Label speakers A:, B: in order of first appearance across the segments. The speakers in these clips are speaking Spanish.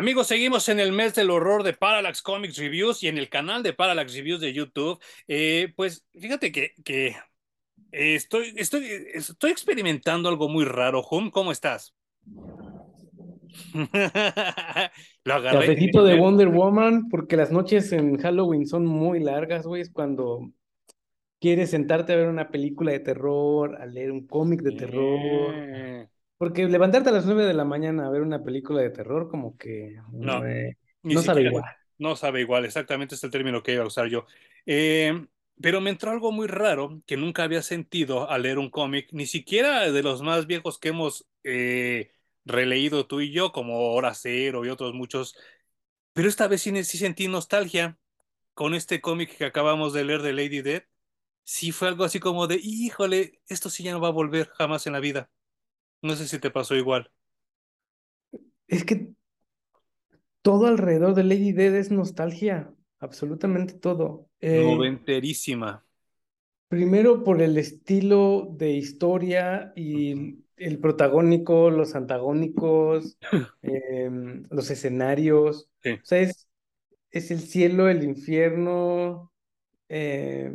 A: Amigos, seguimos en el mes del horror de Parallax Comics Reviews y en el canal de Parallax Reviews de YouTube. Eh, pues fíjate que, que eh, estoy, estoy, estoy experimentando algo muy raro. Hum, ¿cómo estás?
B: Lo agarré. Cafecito de Wonder Woman, porque las noches en Halloween son muy largas, güey. Es cuando quieres sentarte a ver una película de terror, a leer un cómic de terror. Porque levantarte a las 9 de la mañana a ver una película de terror, como que
A: no, no sabe igual. No sabe igual, exactamente es el término que iba a usar yo. Eh, pero me entró algo muy raro que nunca había sentido al leer un cómic, ni siquiera de los más viejos que hemos eh, releído tú y yo, como Hora Cero y otros muchos. Pero esta vez sí, sí sentí nostalgia con este cómic que acabamos de leer de Lady Dead. Sí fue algo así como de, híjole, esto sí ya no va a volver jamás en la vida. No sé si te pasó igual.
B: Es que todo alrededor de Lady Dead es nostalgia, absolutamente todo.
A: Eh, Noventerísima.
B: Primero por el estilo de historia y el protagónico, los antagónicos, em, los escenarios. O sea, es, es, el cielo, el infierno, eh,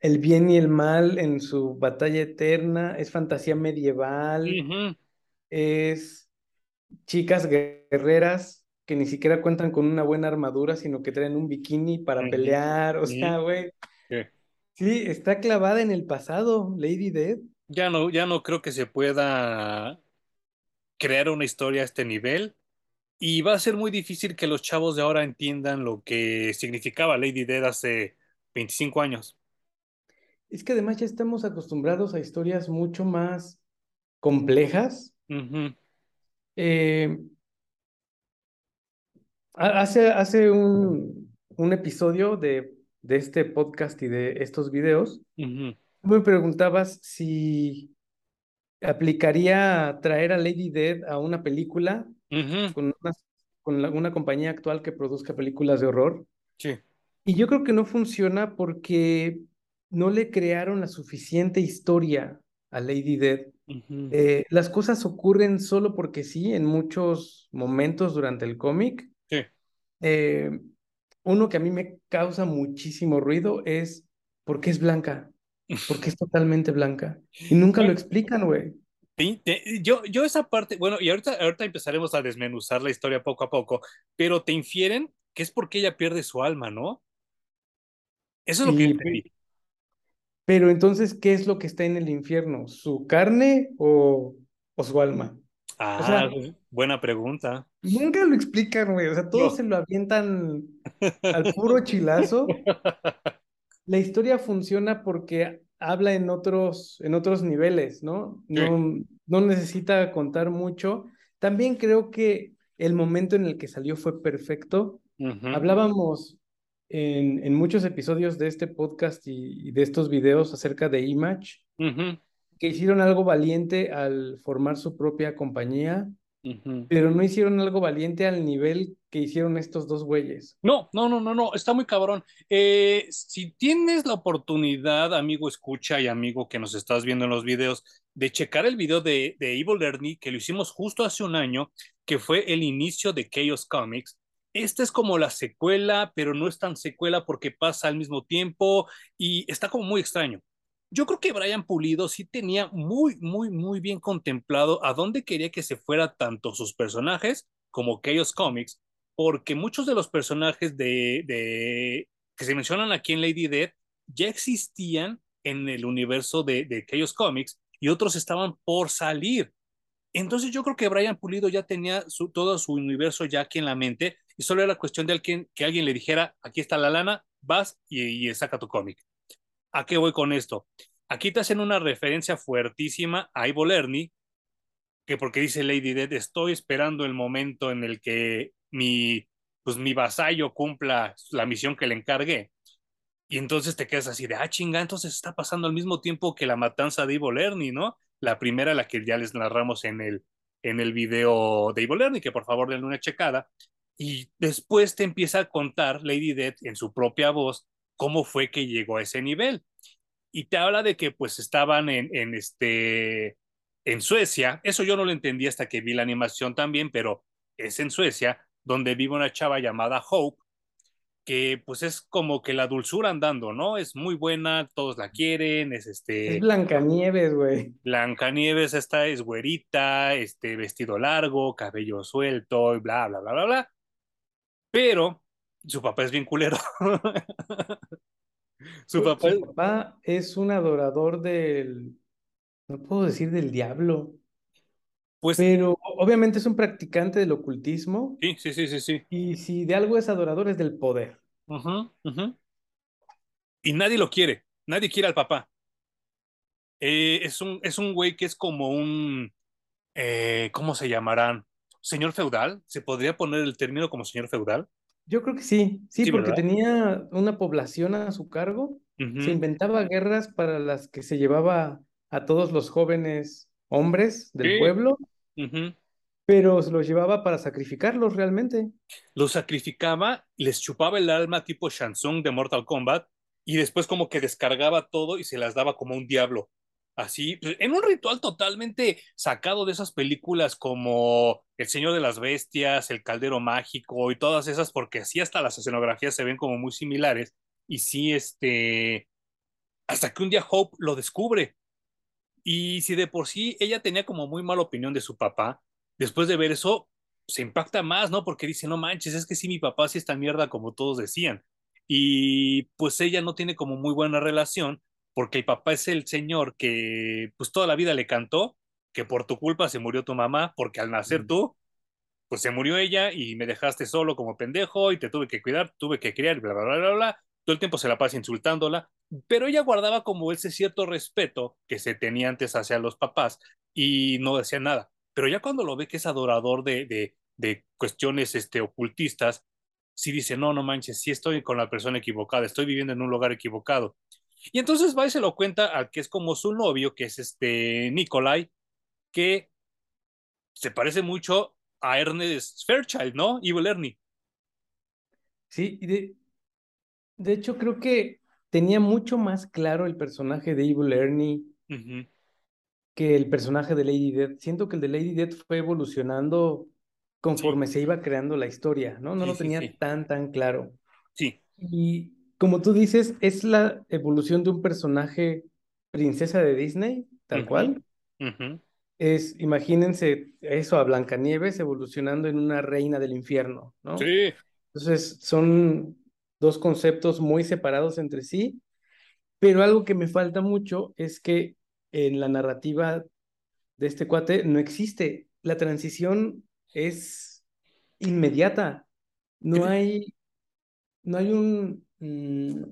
B: el bien y el mal en su batalla eterna, es fantasía medieval, es chicas guerreras que ni siquiera cuentan con una buena armadura, sino que traen un bikini para pelear, o sea, güey. Sí, está clavada en el pasado, Lady Dead.
A: Ya no, ya no creo que se pueda crear una historia a este nivel. Y va a ser muy difícil que los chavos de ahora entiendan lo que significaba Lady Dead hace 25 años.
B: Es que además ya estamos acostumbrados a historias mucho más complejas. Eh, hace, hace un, episodio de, de, este podcast y de estos videos, me preguntabas si aplicaría traer a Lady Dead a una película con, una, con una compañía actual que produzca películas de horror.
A: Sí.
B: Y yo creo que no funciona porque no le crearon la suficiente historia a Lady Dead. Eh, las cosas ocurren solo porque sí, en muchos momentos durante el cómic.
A: Sí.
B: Eh, uno que a mí me causa muchísimo ruido es ¿por qué es blanca? ¿Por qué es totalmente blanca? Y nunca lo explican, güey.
A: Yo, yo esa parte, bueno, y ahorita, ahorita empezaremos a desmenuzar la historia poco a poco, pero te infieren que es porque ella pierde su alma, ¿no? Eso es lo que entendí.
B: Pero entonces, ¿qué es lo que está en el infierno? ¿Su carne o, su alma?
A: Ah, buena pregunta.
B: Nunca lo explican, güey. O sea, todos se lo avientan al puro chilazo. La historia funciona porque habla en otros, en otros niveles, ¿no? No, no necesita contar mucho. También creo que el momento en el que salió fue perfecto. Hablábamos en, muchos episodios de este podcast y, de estos videos acerca de Image, que hicieron algo valiente al formar su propia compañía, pero no hicieron algo valiente al nivel que hicieron estos dos güeyes.
A: No, no, no, no, no, está muy cabrón. Eh, si tienes la oportunidad, amigo escucha y amigo que nos estás viendo en los videos, de checar el video de, de Evil Ernie, que lo hicimos justo hace un año, que fue el inicio de Chaos Comics, esta es como la secuela, pero no es tan secuela porque pasa al mismo tiempo y está como muy extraño. Yo creo que Brian Pulido sí tenía muy, muy, muy bien contemplado a dónde quería que se fuera tanto sus personajes como Chaos Comics, porque muchos de los personajes de, que se mencionan aquí en Lady Dead ya existían en el universo de, de Chaos Comics y otros estaban por salir. Entonces yo creo que Brian Pulido ya tenía todo su universo ya aquí en la mente y solo era cuestión de que alguien le dijera, aquí está la lana, vas y, saca tu cómic. ¿A qué voy con esto? Aquí te hacen una referencia fuertísima a Ivo Lerny, que porque dice Lady Dead, estoy esperando el momento en el que mi, pues mi vasallo cumpla la misión que le encargué. Y entonces te quedas así de, ah, chinga, entonces está pasando al mismo tiempo que la matanza de Ivo Lerny, ¿no? La primera, la que ya les narramos en el, en el video de Ivo Lerny, que por favor denle una checada. Y después te empieza a contar Lady Death en su propia voz cómo fue que llegó a ese nivel. Y te habla de que pues estaban en, en, este, en Suecia. Eso yo no lo entendí hasta que vi la animación también, pero es en Suecia, donde vive una chava llamada Hope, que pues es como que la dulzura andando, ¿no? Es muy buena, todos la quieren, es este...
B: Es Blancanieves, güey.
A: Blancanieves, esta es güerita, este vestido largo, cabello suelto, y bla, bla, bla, bla, bla. Pero su papá es bien culero.
B: su, papá... su papá es un adorador del... No puedo decir del diablo. Pues, Pero obviamente es un practicante del ocultismo.
A: Sí, sí, sí, sí, sí.
B: Y si de algo es adorador es del poder.
A: Y nadie lo quiere, nadie quiere al papá. Eh, es, un, es un güey que es como un, eh, ¿cómo se llamarán? Señor feudal, ¿se podría poner el término como señor feudal?
B: Yo creo que sí, sí, porque tenía una población a su cargo, se inventaba guerras para las que se llevaba a todos los jóvenes hombres del pueblo, pero se los llevaba para sacrificarlos realmente.
A: Los sacrificaba, les chupaba el alma tipo Shansung de Mortal Kombat y después como que descargaba todo y se las daba como un diablo. Así, en un ritual totalmente sacado de esas películas como El Señor de las Bestias, El Caldero Mágico y todas esas, porque así hasta las escenografías se ven como muy similares. Y sí, este, hasta que un día Hope lo descubre y si de por sí ella tenía como muy mala opinión de su papá, después de ver eso, se impacta más, ¿no? Porque dice, no manches, es que sí, mi papá sí está mierda como todos decían. Y pues ella no tiene como muy buena relación, porque el papá es el señor que pues toda la vida le cantó, que por tu culpa se murió tu mamá, porque al nacer tú, pues se murió ella y me dejaste solo como pendejo y te tuve que cuidar, tuve que criar, bla, bla, bla, bla, bla. Todo el tiempo se la pasa insultándola pero ella guardaba como ese cierto respeto que se tenía antes hacia los papás y no decía nada. Pero ya cuando lo ve que es adorador de, de, de cuestiones este, ocultistas, sí dice, no, no manches, sí estoy con la persona equivocada, estoy viviendo en un lugar equivocado. Y entonces va y se lo cuenta al que es como su novio, que es este Nikolai, que se parece mucho a Ernest Fairchild, ¿no? Evil Ernie.
B: Sí, de, de hecho creo que tenía mucho más claro el personaje de Evil Ernie que el personaje de Lady Death. Siento que el de Lady Death fue evolucionando conforme se iba creando la historia, ¿no? No lo tenía tan, tan claro.
A: Sí.
B: Y como tú dices, es la evolución de un personaje princesa de Disney, tal cual. Es, imagínense eso a Blancanieves evolucionando en una reina del infierno, ¿no?
A: Sí.
B: Entonces, son dos conceptos muy separados entre sí, pero algo que me falta mucho es que en la narrativa de este cuate no existe. La transición es inmediata. No hay, no hay un, mm,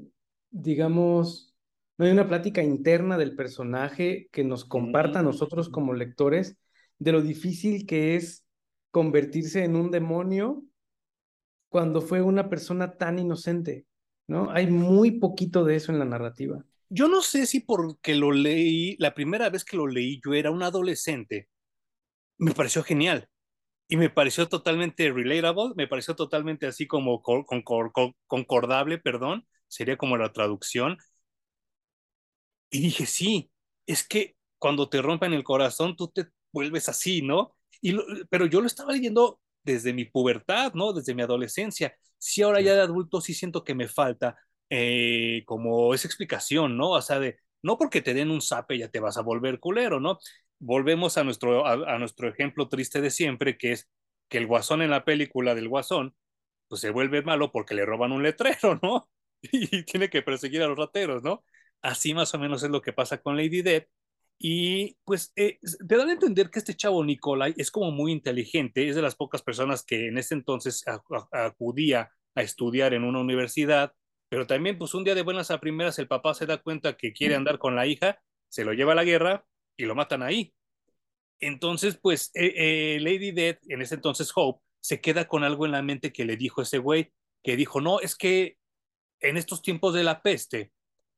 B: digamos, no hay una plática interna del personaje que nos comparta a nosotros como lectores de lo difícil que es convertirse en un demonio cuando fue una persona tan inocente, ¿no? Hay muy poquito de eso en la narrativa.
A: Yo no sé si porque lo leí, la primera vez que lo leí yo era un adolescente, me pareció genial y me pareció totalmente relatable, me pareció totalmente así como concordable, perdón, sería como la traducción. Y dije, sí, es que cuando te rompen el corazón, tú te vuelves así, ¿no? Y pero yo lo estaba leyendo desde mi pubertad, ¿no? Desde mi adolescencia. Sí, ahora ya de adulto sí siento que me falta eh, como esa explicación, ¿no? O sea, de, no porque te den un zape ya te vas a volver culero, ¿no? Volvemos a nuestro, a, nuestro ejemplo triste de siempre, que es que el guasón en la película del guasón, pues se vuelve malo porque le roban un letrero, ¿no? Y tiene que perseguir a los rateros, ¿no? Así más o menos es lo que pasa con Lady Death. Y pues eh, te dan a entender que este chavo Nicolai es como muy inteligente, es de las pocas personas que en ese entonces acudía a estudiar en una universidad, pero también pues un día de buenas a primeras el papá se da cuenta que quiere andar con la hija, se lo lleva a la guerra y lo matan ahí. Entonces pues eh, eh, Lady Death, en ese entonces Hope, se queda con algo en la mente que le dijo ese güey, que dijo, no, es que en estos tiempos de la peste,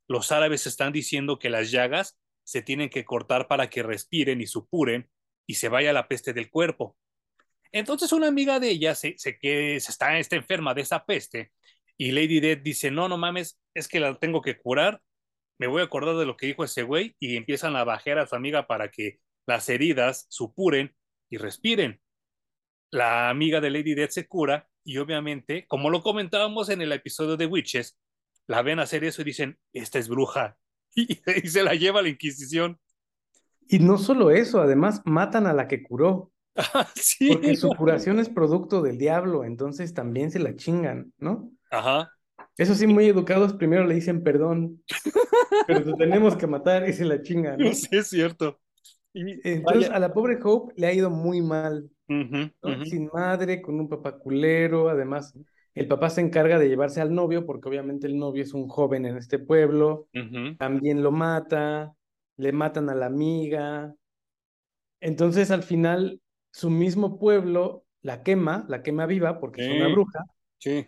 A: los árabes están diciendo que las llagas se tienen que cortar para que respiren y supuren y se vaya la peste del cuerpo. Entonces una amiga de ella se, se, que se está, está enferma de esa peste y Lady Death dice, no, no mames, es que la tengo que curar, me voy a acordar de lo que dijo ese güey y empiezan a bajar a su amiga para que las heridas supuren y respiren. la amiga de Lady Death se cura y obviamente, como lo comentábamos en el episodio de Witches, la ven hacer eso y dicen, esta es bruja. Y, y se la lleva a la Inquisición.
B: Y no solo eso, además matan a la que curó.
A: sí.
B: Porque su curación es producto del diablo, entonces también se la chingan, ¿no?
A: Ajá.
B: Eso sí, muy educados, primero le dicen perdón, pero te tenemos que matar y se la chingan. ¿no?
A: Sí, es cierto.
B: Y entonces
A: Vaya.
B: a la pobre Hope le ha ido muy mal, Sin madre, con un papá culero, además el papá se encarga de llevarse al novio, porque obviamente el novio es un joven en este pueblo, también lo mata, le matan a la amiga. Entonces al final su mismo pueblo la quema, la quema viva porque es una bruja,
A: Sí.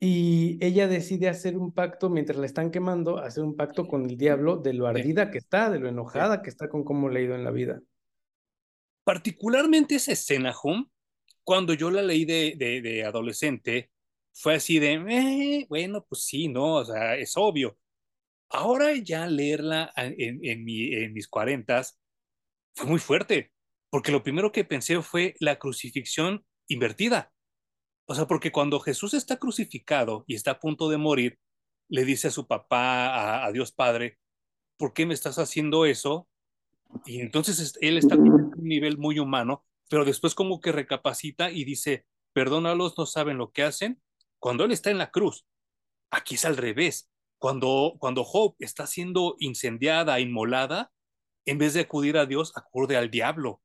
B: Y ella decide hacer un pacto mientras la están quemando, hacer un pacto con el diablo de lo ardida que está, de lo enojada que está con cómo le ha ido en la vida.
A: Particularmente esa escena, Hum, cuando yo la leí de, de, de adolescente, fue así de, "Eh, bueno, pues sí, ¿no? O sea, es obvio. Ahora ya leerla en, mi, en mis cuarentas fue muy fuerte, porque lo primero que pensé fue la crucifixión invertida. O sea, porque cuando Jesús está crucificado y está a punto de morir, le dice a su papá, a, Dios Padre, ¿por qué me estás haciendo eso? Y entonces es- él está en un nivel muy humano, pero después como que recapacita y dice, perdónalos, no saben lo que hacen. Cuando él está en la cruz, aquí es al revés. Cuando, cuando Hope está siendo incendiada, inmolada, en vez de acudir a Dios, acude al diablo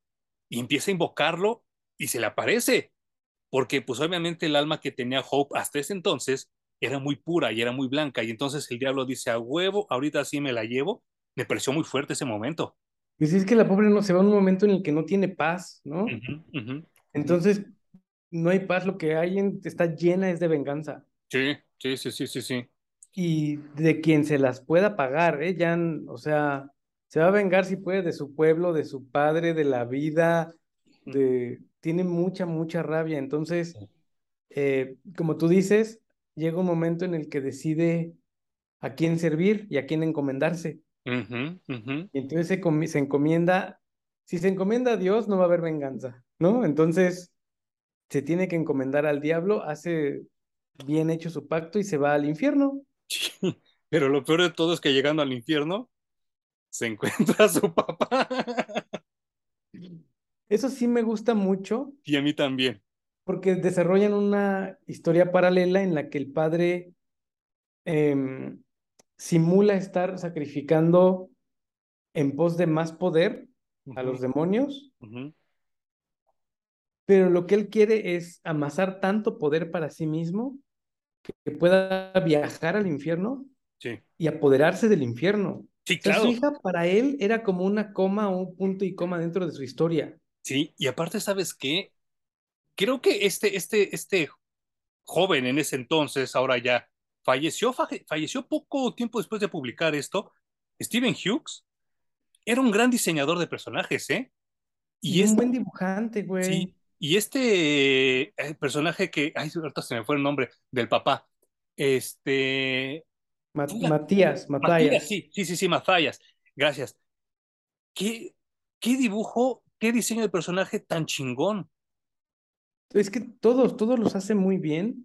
A: y empieza a invocarlo y se le aparece. Porque pues obviamente el alma que tenía Hope hasta ese entonces era muy pura y era muy blanca. Y entonces el diablo dice, a huevo, ahorita sí me la llevo. Me pareció muy fuerte ese momento.
B: Si es que la pobre no se va a un momento en el que no tiene paz, ¿no? Entonces no hay paz, lo que hay en- está llena es de venganza.
A: Sí, sí, sí, sí, sí, sí.
B: Y de quien se las pueda pagar, ¿eh? Ya, o sea, se va a vengar si puede de su pueblo, de su padre, de la vida, de... Tiene mucha, mucha rabia. Entonces, eh, como tú dices, llega un momento en el que decide a quién servir y a quién encomendarse. Y entonces se, se encomienda, si se encomienda a Dios, no va a haber venganza, ¿no? Entonces se tiene que encomendar al diablo, hace bien hecho su pacto y se va al infierno.
A: Sí, Pero lo peor de todo es que llegando al infierno se encuentra a su papá.
B: Eso sí me gusta mucho
A: Y a mí también.
B: porque desarrollan una historia paralela en la que el padre em, simula estar sacrificando en pos de más poder a los demonios, pero lo que él quiere es amasar tanto poder para sí mismo que pueda viajar al infierno
A: Sí,
B: y apoderarse del infierno.
A: sí,
B: su hija para él era como una coma o un punto y coma dentro de su historia.
A: Sí, y aparte, ¿sabes qué? Creo que este, este, este joven en ese entonces, ahora ya falleció, falleció poco tiempo después de publicar esto. Steven Hughes era un gran diseñador de personajes, ¿eh?
B: Y,
A: Y
B: un
A: este,
B: buen dibujante, güey.
A: sí, y este eh, personaje que, ay, ahorita se me fue el nombre del papá, este.
B: Matías,
A: Matías,
B: Matías.
A: sí, sí, sí, sí, Matías, gracias. ¿Qué, qué dibujo, qué diseño de personaje tan chingón?
B: Es que todos, todos los hace muy bien.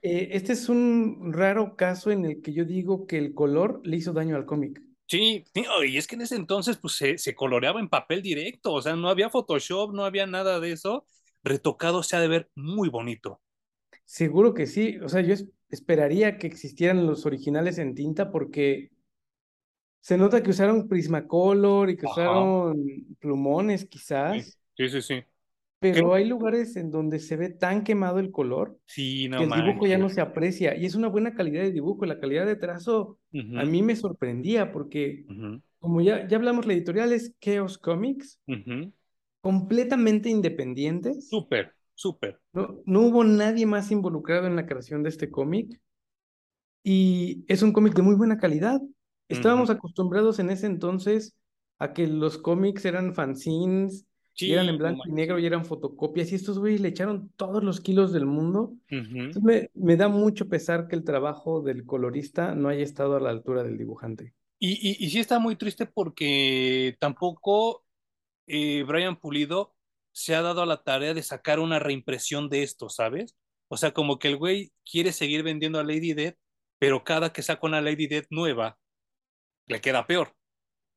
B: Eh, este es un raro caso en el que yo digo que el color le hizo daño al cómic.
A: Sí, y es que en ese entonces pues se, se coloreaba en papel directo, o sea, no había Photoshop, no había nada de eso. Retocado se ha de ver muy bonito.
B: Seguro que sí. O sea, yo es- esperaría que existieran los originales en tinta porque se nota que usaron Prismacolor y que
A: Ajá.
B: usaron plumones quizás,
A: sí, sí, sí.
B: pero hay lugares en donde se ve tan quemado el color
A: Sí, no
B: que el dibujo ya no se aprecia y es una buena calidad de dibujo. La calidad de trazo a mí me sorprendía porque, como ya, ya hablamos, la editorial es Chaos Comics, completamente independientes.
A: Súper, súper.
B: No, no hubo nadie más involucrado en la creación de este cómic y es un cómic de muy buena calidad. Estábamos acostumbrados en ese entonces a que los cómics eran fanzines y eran en blanco y negro y eran fotocopias y estos güeyes le echaron todos los kilos del mundo. Entonces me, me da mucho pesar que el trabajo del colorista no haya estado a la altura del dibujante.
A: Y, y, y sí está muy triste porque tampoco eh, Brian Pulido se ha dado a la tarea de sacar una reimpresión de esto, ¿sabes? O sea, como que el güey quiere seguir vendiendo a Lady Dead, pero cada que saca una Lady Dead nueva, le queda peor.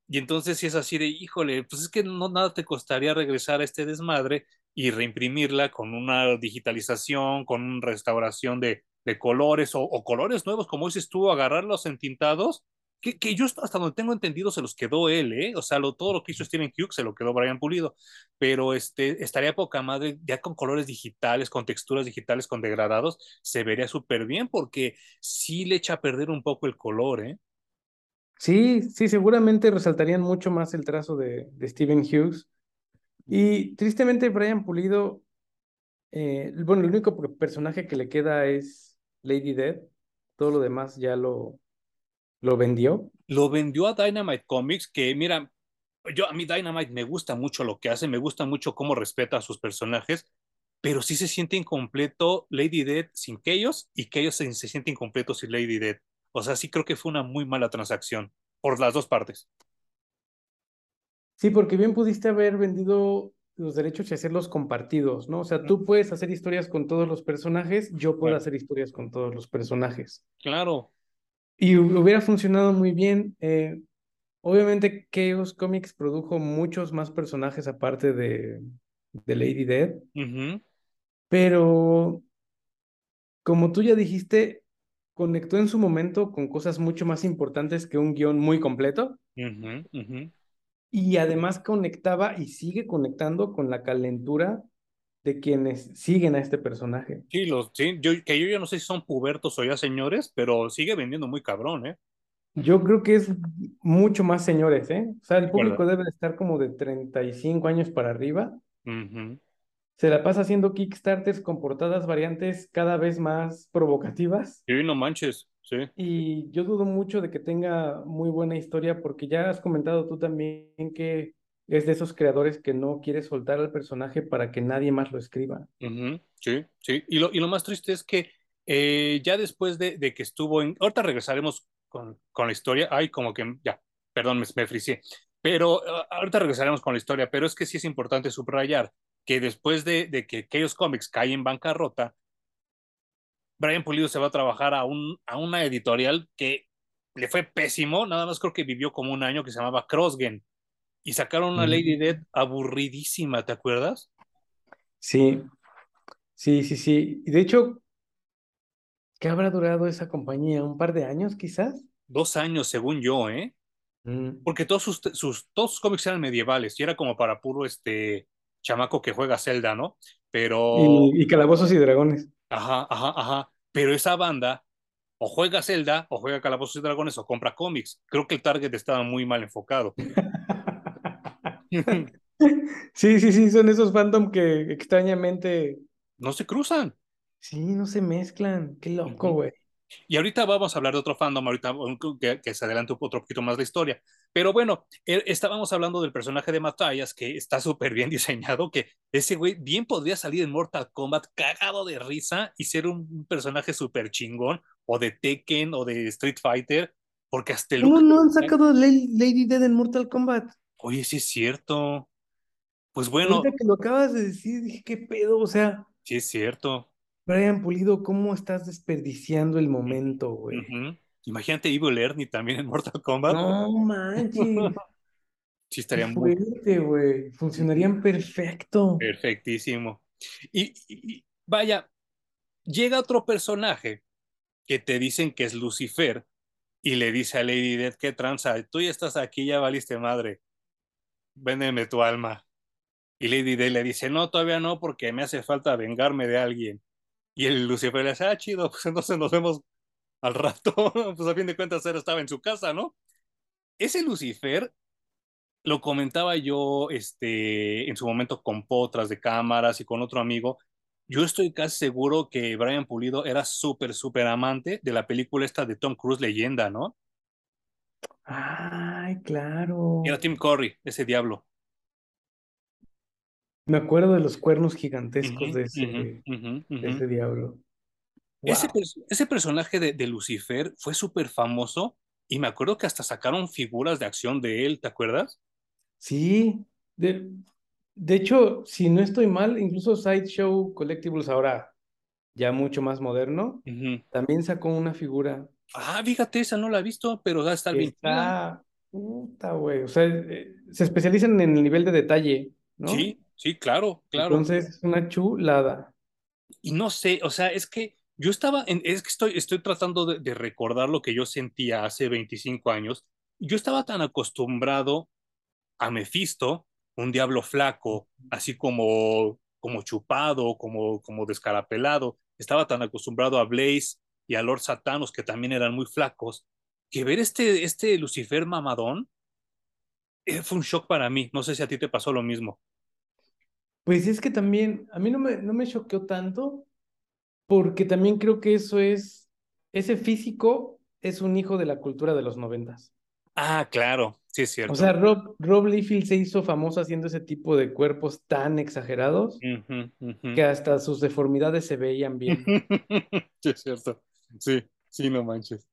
A: Y entonces si es así de, híjole, pues es que no nada te costaría regresar a este desmadre y reimprimirla con una digitalización, con una restauración de, de colores o, o, colores nuevos, como dices tú, agarrarlos entintados, que, que, yo hasta donde tengo entendido se los quedó él, ¿eh? O sea, lo, todo lo que hizo Steven Hughes se lo quedó Brian Pulido, pero este, estaría poca madre, ya con colores digitales, con texturas digitales, con degradados, se vería súper bien porque sí le echa a perder un poco el color, ¿eh?
B: Sí, sí, seguramente resaltarían mucho más el trazo de, Steven Hughes. Y tristemente Brian Pulido, eh, bueno, el único personaje que le queda es Lady Dead. Todo lo demás ya lo, lo vendió.
A: Lo vendió a Dynamite Comics, que mira, yo a mí Dynamite me gusta mucho lo que hace, me gusta mucho cómo respeta a sus personajes, pero sí se siente incompleto Lady Dead sin ellos y ellos se, se siente incompleto sin Lady Dead. O sea, sí creo que fue una muy mala transacción por las dos partes.
B: Sí, porque bien pudiste haber vendido los derechos y hacerlos compartidos, ¿no? O sea, tú puedes hacer historias con todos los personajes, yo puedo claro. hacer historias con todos los personajes.
A: Claro.
B: Y hubiera funcionado muy bien. Eh, obviamente, Chaos Comics produjo muchos más personajes aparte de, de Lady Dead.
A: Uh -huh.
B: Pero, como tú ya dijiste, conectó en su momento con cosas mucho más importantes que un guion muy completo.
A: Uh -huh, uh -huh.
B: Y además conectaba y sigue conectando con la calentura de quienes siguen a este personaje.
A: Sí, los, sí yo, que yo ya no sé si son pubertos o ya señores, pero sigue vendiendo muy cabrón, ¿eh?
B: Yo creo que es mucho más señores, ¿eh? O sea, el público debe estar como de 35 años para arriba.
A: Uh -huh.
B: Se la pasa haciendo Kickstarters con portadas variantes cada vez más provocativas.
A: Sí, no manches, sí.
B: Y yo dudo mucho de que tenga muy buena historia porque ya has comentado tú también que es de esos creadores que no quiere soltar al personaje para que nadie más lo escriba.
A: Uh -huh. Sí, sí. Y lo, y lo más triste es que eh, ya después de, de, que estuvo en... Ahorita regresaremos con, con la historia. Ay, como que ya, perdón, me, me. Pero ahorita regresaremos con la historia, pero es que sí es importante subrayar que después de, de que Chaos Comics cae en bancarrota, Brian Pulido se va a trabajar a, un, a una editorial que le fue pésimo, nada más creo que vivió como un año que se llamaba Crossgen y sacaron una Lady Dead aburridísima, ¿te acuerdas?
B: Sí, sí, sí, sí. Y de hecho, ¿qué habrá durado esa compañía? ¿Un par de años quizás?
A: Dos años, según yo, ¿eh?
B: Mm.
A: Porque todos sus, sus, todos sus cómics eran medievales y era como para puro este chamaco que juega Zelda, ¿no? Pero...
B: Y, y Calabozos y Dragones.
A: Ajá, ajá, ajá. Pero esa banda o juega Zelda, o juega Calabozos y Dragones, o compra cómics. Creo que el target estaba muy mal enfocado.
B: sí, sí, sí, son esos fandom que extrañamente...
A: No se cruzan.
B: Sí, no se mezclan. Qué loco, güey. Uh -huh.
A: Y ahorita vamos a hablar de otro fandom, ahorita que, que se adelante otro poquito más la historia. Pero bueno, eh, estábamos hablando del personaje de Matthias, que está súper bien diseñado, que ese güey bien podría salir en Mortal Kombat cagado de risa y ser un personaje súper chingón, o de Tekken, o de Street Fighter, porque hasta el...
B: No, no han sacado Lady Dead en Mortal Kombat.
A: Oye, sí es cierto. Pues bueno.
B: Ahorita que lo acabas de decir, dije, ¿qué pedo? O sea.
A: Sí es cierto.
B: Brian Pulido, ¿cómo estás desperdiciando el momento, güey?
A: Uh -huh. Imagínate Evil Ernie también en Mortal Kombat.
B: No manches.
A: sí, estaría
B: Qué
A: muy.
B: fuerte, güey. Funcionarían perfecto.
A: Perfectísimo. Y, y, vaya, llega otro personaje que te dicen que es Lucifer y le dice a Lady Death, ¿qué tranza? Tú ya estás aquí, ya valiste madre. Véndeme tu alma. Y Lady Death le dice, no, todavía no, porque me hace falta vengarme de alguien. Y el Lucifer le dice, ah, chido, pues entonces nos vemos al rato. pues a fin de cuentas él estaba en su casa, ¿no? Ese Lucifer lo comentaba yo este, en su momento con potras de cámaras y con otro amigo. Yo estoy casi seguro que Brian Pulido era súper, súper amante de la película esta de Tom Cruise, Leyenda, ¿no?
B: Ay, claro.
A: Era Tim Curry, ese diablo.
B: Me acuerdo de los cuernos gigantescos
A: uh -huh,
B: de, ese,
A: uh -huh, uh -huh,
B: de ese diablo. Wow.
A: Ese, ese, personaje de, de Lucifer fue súper famoso y me acuerdo que hasta sacaron figuras de acción de él, ¿te acuerdas?
B: Sí, de, De hecho, si no estoy mal, incluso Sideshow Collectibles ahora, ya mucho más moderno, también sacó una figura.
A: Ah, fíjate, esa no la he visto, pero va a estar bien.
B: Está, puta, güey. O sea, eh, se especializan en el nivel de detalle, ¿no?
A: Sí, sí, claro, claro.
B: Entonces, es una chulada.
A: Y no sé, o sea, es que yo estaba, en, es que estoy, estoy tratando de, de recordar lo que yo sentía hace 25 años. Yo estaba tan acostumbrado a Mephisto, un diablo flaco, así como, como chupado, como, como descarapelado. Estaba tan acostumbrado a Blaze y a Lord Satanos, que también eran muy flacos, que ver este, este Lucifer mamadón eh, fue un shock para mí. No sé si a ti te pasó lo mismo.
B: Pues es que también, a mí no me, no me choqueó tanto, porque también creo que eso es, ese físico es un hijo de la cultura de los noventas.
A: Ah, claro, sí es cierto.
B: O sea, Rob, Rob Liefeld se hizo famoso haciendo ese tipo de cuerpos tan exagerados que hasta sus deformidades se veían bien.
A: sí es cierto. Sí, sí, no manches.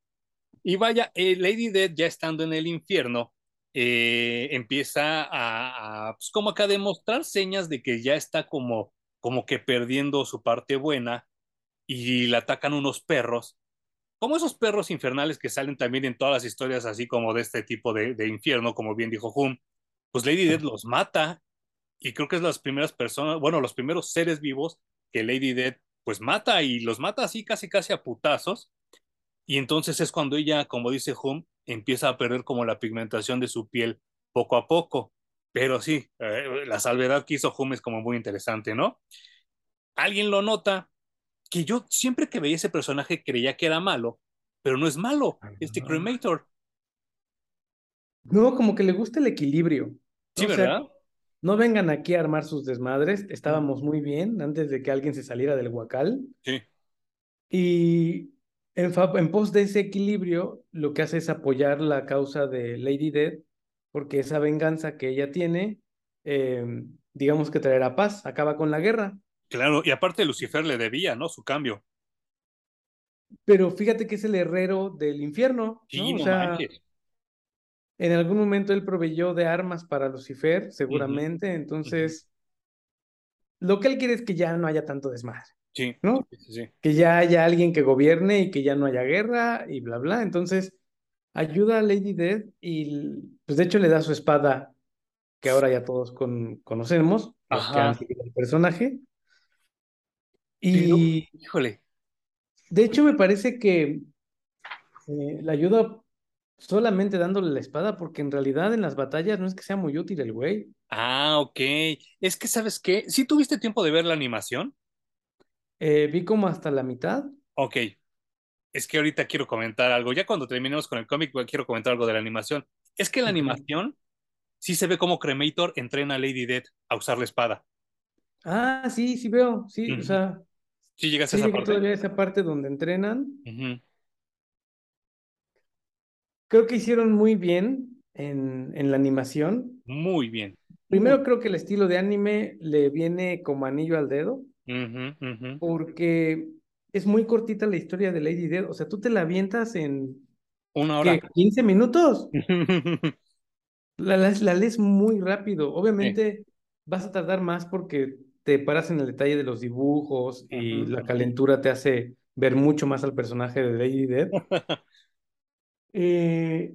A: Y vaya, eh, Lady Dead ya estando en el infierno, eh, empieza a, pues como que a demostrar señas de que ya está como, como que perdiendo su parte buena y le atacan unos perros como esos perros infernales que salen también en todas las historias así como de este tipo de, infierno, como bien dijo Hum, pues Lady Dead los mata y creo que es las primeras personas, bueno, los primeros seres vivos que Lady Dead pues mata y los mata así casi casi a putazos y entonces es cuando ella, como dice Hum, empieza a perder como la pigmentación de su piel poco a poco. Pero sí, eh, la salvedad que hizo Hum es como muy interesante, ¿no? Alguien lo nota, que yo siempre que veía ese personaje creía que era malo, pero no es malo, este Cremator.
B: No, como que le gusta el equilibrio.
A: Sí, ¿verdad?
B: no vengan aquí a armar sus desmadres, estábamos muy bien antes de que alguien se saliera del huacal.
A: Sí.
B: Y en, en pos de ese equilibrio, lo que hace es apoyar la causa de Lady Dead, porque esa venganza que ella tiene, eh, digamos que traerá paz, acaba con la guerra.
A: Claro, y aparte Lucifer le debía, ¿no? Su cambio.
B: Pero fíjate que es el herrero del infierno.
A: Sí,
B: ¿no?
A: o sea,
B: en algún momento él proveyó de armas para Lucifer, seguramente. Entonces, lo que él quiere es que ya no haya tanto desmadre.
A: Sí,
B: ¿no?
A: Sí, sí.
B: Que ya haya alguien que gobierne y que ya no haya guerra y bla, bla. Entonces, ayuda a Lady Dead y, pues de hecho, le da su espada que ahora ya todos con, conocemos, los que han seguido el personaje. Y,
A: híjole.
B: De hecho, me parece que eh, la ayuda solamente dándole la espada, porque en realidad en las batallas no es que sea muy útil el güey.
A: Ah, ok. Es que, ¿sabes qué? ¿Sí tuviste tiempo de ver la animación?
B: Eh, vi como hasta la mitad.
A: Ok. Es que ahorita quiero comentar algo. Ya cuando terminemos con el cómic, quiero comentar algo de la animación. Es que la animación sí se ve como Cremator entrena a Lady Dead a usar la espada.
B: Ah, sí, sí veo. Sí, o sea,
A: ¿Sí llegas a esa parte?
B: todavía esa parte donde entrenan. Creo que hicieron muy bien en, en la animación.
A: Muy bien.
B: Primero creo que el estilo de anime le viene como anillo al dedo. Porque es muy cortita la historia de Lady Dead. O sea, tú te la avientas en...
A: Una hora. ¿qué?
B: ¿15 minutos? la, la, lees muy rápido. Obviamente vas a tardar más porque te paras en el detalle de los dibujos y la calentura te hace ver mucho más al personaje de Lady Dead. eh,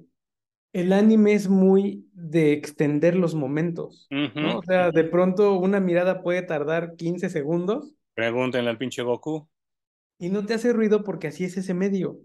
B: el anime es muy de extender los momentos, ¿no? O sea, de pronto una mirada puede tardar 15 segundos.
A: Pregúntenle al pinche Goku.
B: Y no te hace ruido porque así es ese medio.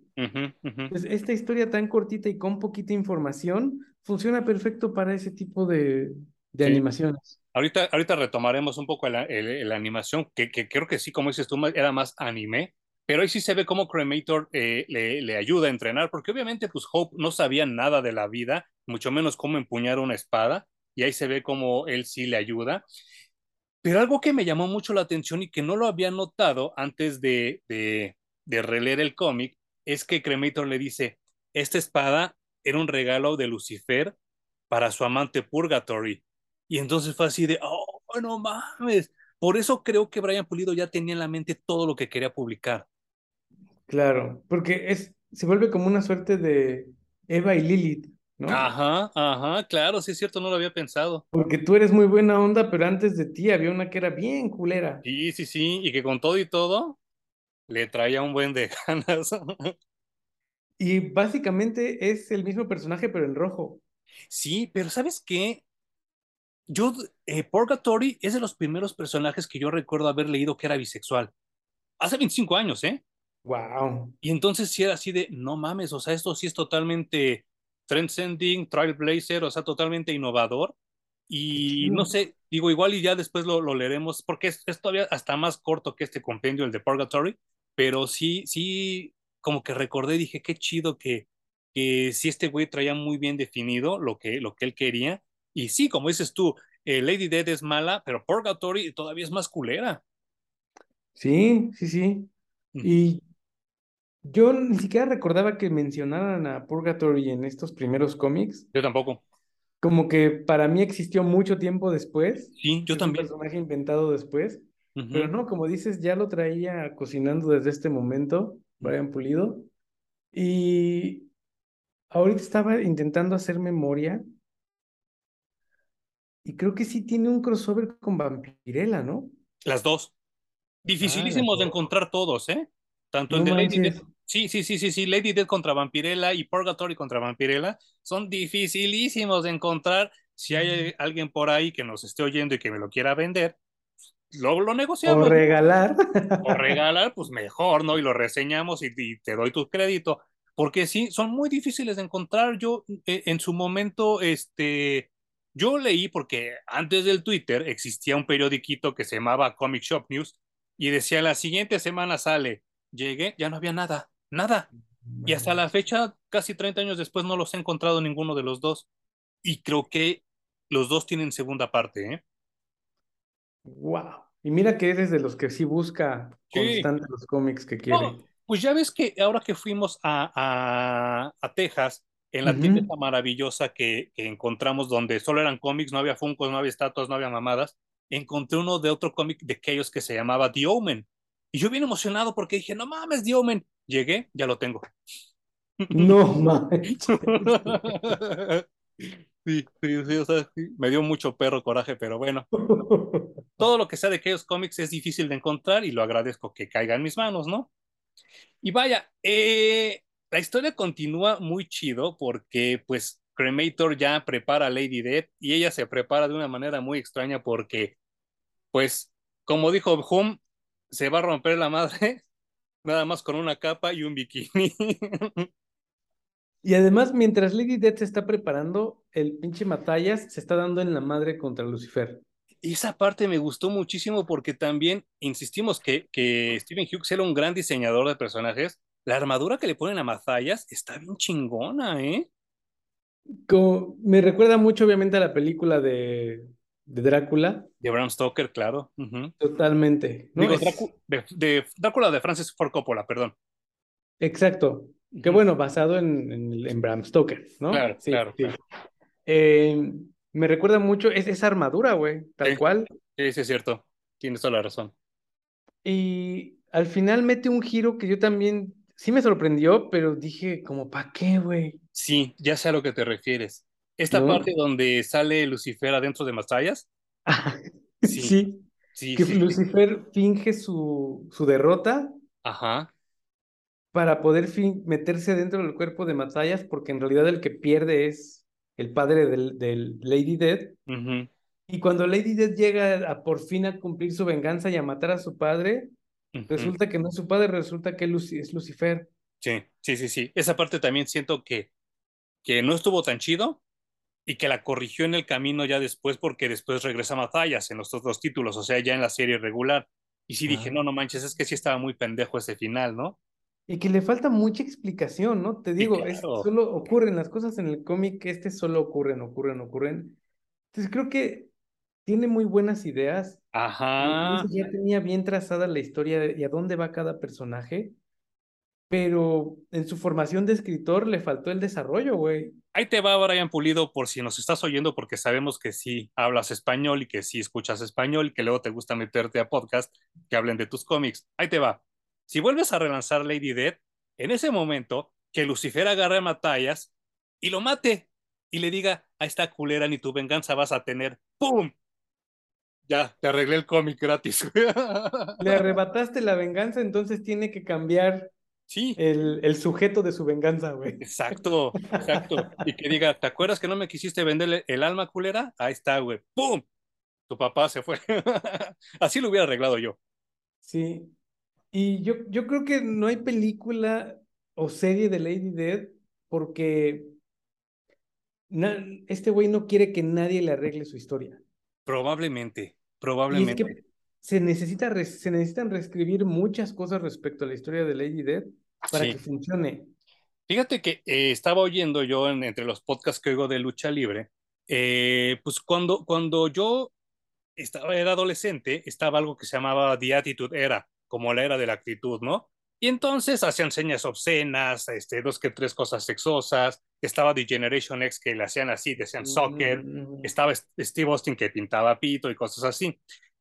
B: Pues esta historia tan cortita y con poquita información funciona perfecto para ese tipo de, de animaciones.
A: Ahorita, ahorita retomaremos un poco la, animación, que, creo que sí, como dices tú, era más anime, pero ahí sí se ve cómo Cremator eh, le, ayuda a entrenar, porque obviamente pues Hope no sabía nada de la vida, mucho menos cómo empuñar una espada, y ahí se ve cómo él sí le ayuda. Pero algo que me llamó mucho la atención y que no lo había notado antes de, de releer el cómic, es que Cremator le dice, esta espada era un regalo de Lucifer para su amante Purgatory. Y entonces fue así de, oh, no mames. Por eso creo que Brian Pulido ya tenía en la mente todo lo que quería publicar.
B: Claro, porque es, se vuelve como una suerte de Eva y Lilith, ¿no?
A: Ajá, ajá, claro, sí es cierto, no lo había pensado.
B: Porque tú eres muy buena onda, pero antes de ti había una que era bien culera.
A: Sí, sí, sí, y que con todo y todo le traía un buen de ganas.
B: Y básicamente es el mismo personaje, pero en rojo.
A: Sí, pero ¿sabes qué? Yo, eh, Purgatory es de los primeros personajes que yo recuerdo haber leído que era bisexual. Hace 25 años, ¿eh?
B: Wow.
A: Y entonces sí era así de, no mames, o sea, esto sí es totalmente transcending, trailblazer, o sea, totalmente innovador. Y no sé, digo, igual y ya después lo, lo leeremos, porque es, es, todavía hasta más corto que este compendio, el de Purgatory, pero sí, sí, como que recordé, dije, qué chido que, que sí este güey traía muy bien definido lo que, lo que él quería. Y sí, como dices tú, eh, Lady Dead es mala, pero Purgatory todavía es más culera.
B: Sí, sí, sí. Y yo ni siquiera recordaba que mencionaran a Purgatory en estos primeros cómics.
A: Yo tampoco.
B: Como que para mí existió mucho tiempo después.
A: Sí, yo
B: es
A: también.
B: Un personaje inventado después. Uh -huh. Pero no, como dices, ya lo traía cocinando desde este momento, Brian Pulido. Y ahorita estaba intentando hacer memoria. Y creo que sí tiene un crossover con Vampirella, ¿no?
A: Las dos. Dificilísimos ah, de encontrar todos, ¿eh? Tanto no el de Lady Dead. Sí, sí, sí, sí, sí. Lady Dead contra Vampirella y Purgatory contra Vampirella son dificilísimos de encontrar. Si hay alguien por ahí que nos esté oyendo y que me lo quiera vender, luego lo negociamos.
B: O regalar.
A: O regalar, pues mejor, ¿no? Y lo reseñamos y, y te doy tu crédito. Porque sí, son muy difíciles de encontrar. Yo eh, en su momento, este, yo leí porque antes del Twitter existía un periodiquito que se llamaba Comic Shop News y decía la siguiente semana sale. Llegué, ya no había nada, nada. Y hasta la fecha, casi 30 años después, no los he encontrado ninguno de los dos. Y creo que los dos tienen segunda parte, ¿eh?
B: Wow. Y mira que eres de los que sí busca sí. constante los cómics que quiere. No,
A: pues ya ves que ahora que fuimos a, a, a Texas, en la uh -huh. tienda maravillosa que, que, encontramos donde solo eran cómics, no había funcos, no había estatuas, no había mamadas, encontré uno de otro cómic de aquellos que se llamaba The Omen. Y yo bien emocionado porque dije, no mames, The Omen. Llegué, ya lo tengo.
B: No mames.
A: sí, sí, sí, o sea, sí, me dio mucho perro coraje, pero bueno. Todo lo que sea de aquellos cómics es difícil de encontrar y lo agradezco que caiga en mis manos, ¿no? Y vaya, eh, la historia continúa muy chido porque pues Cremator ya prepara a Lady Death y ella se prepara de una manera muy extraña porque pues como dijo Hum, se va a romper la madre nada más con una capa y un bikini.
B: Y además, mientras Lady Death se está preparando, el pinche Matallas se está dando en la madre contra Lucifer.
A: Esa parte me gustó muchísimo porque también insistimos que, que Stephen Hughes era un gran diseñador de personajes. La armadura que le ponen a Matallas está bien chingona, ¿eh?
B: Como, me recuerda mucho, obviamente, a la película de, de Drácula.
A: De Bram Stoker, claro. Uh -huh.
B: Totalmente.
A: ¿no? Digo, es... Drácula, de, de, Drácula de Francis Ford Coppola, perdón.
B: Exacto. Uh -huh. Que bueno, basado en, en, en, Bram Stoker, ¿no?
A: Claro, sí, claro. Sí. claro.
B: Eh, me recuerda mucho es, esa armadura, güey, tal
A: sí.
B: cual.
A: Sí, sí, es cierto. Tienes toda la razón.
B: Y al final mete un giro que yo también sí me sorprendió, pero dije, como, ¿para qué, güey?
A: Sí, ya sé a lo que te refieres. Esta ¿No? parte donde sale Lucifer adentro de Masayas.
B: sí. sí. sí. que sí, Lucifer finge su, su derrota.
A: Ajá.
B: Para poder meterse dentro del cuerpo de Masayas, porque en realidad el que pierde es el padre del, del Lady Dead.
A: Uh -huh.
B: Y cuando Lady Dead llega a por fin a cumplir su venganza y a matar a su padre, uh -huh. resulta que no es su padre, resulta que es Lucifer.
A: Sí, sí, sí, sí. Esa parte también siento que, que no estuvo tan chido y que la corrigió en el camino ya después porque después regresa a Matallas en los otros títulos, o sea, ya en la serie regular. Y sí dije, no, no manches, es que sí estaba muy pendejo ese final, ¿no?
B: Y que le falta mucha explicación, ¿no? Te digo, claro. es, solo ocurren las cosas en el cómic, este solo ocurren, ocurren, ocurren. Entonces creo que tiene muy buenas ideas.
A: Ajá.
B: Ya tenía bien trazada la historia y a dónde va cada personaje, pero en su formación de escritor le faltó el desarrollo, güey.
A: Ahí te va Brian Pulido por si nos estás oyendo, porque sabemos que sí hablas español y que sí escuchas español y que luego te gusta meterte a podcast que hablen de tus cómics. Ahí te va si vuelves a relanzar Lady Dead, en ese momento que Lucifer agarre a Matallas y lo mate. y le diga, a esta culera ni tu venganza vas a tener. ¡Pum! Ya, te arreglé el cómic gratis.
B: Le arrebataste la venganza, entonces tiene que cambiar
A: sí.
B: el, el sujeto de su venganza, güey.
A: Exacto, exacto. Y que diga, ¿te acuerdas que no me quisiste venderle el alma culera? Ahí está, güey. ¡Pum! Tu papá se fue. Así lo hubiera arreglado yo.
B: Sí. Y yo, yo creo que no hay película o serie de Lady Dead porque este güey no quiere que nadie le arregle su historia.
A: Probablemente, probablemente.
B: Y es que se, necesita se necesitan reescribir muchas cosas respecto a la historia de Lady Dead para que funcione.
A: Fíjate que eh, estaba oyendo yo entre los podcasts que oigo de lucha libre, eh, pues cuando, cuando yo estaba, era adolescente, estaba algo que se llamaba The Attitude Era, como la era de la actitud, ¿no? Y entonces hacían señas obscenas, este, dos que tres cosas sexosas. Estaba The Generation X que le hacían así, decían soccer. Mm. Estaba Steve Austin que pintaba pito y cosas así.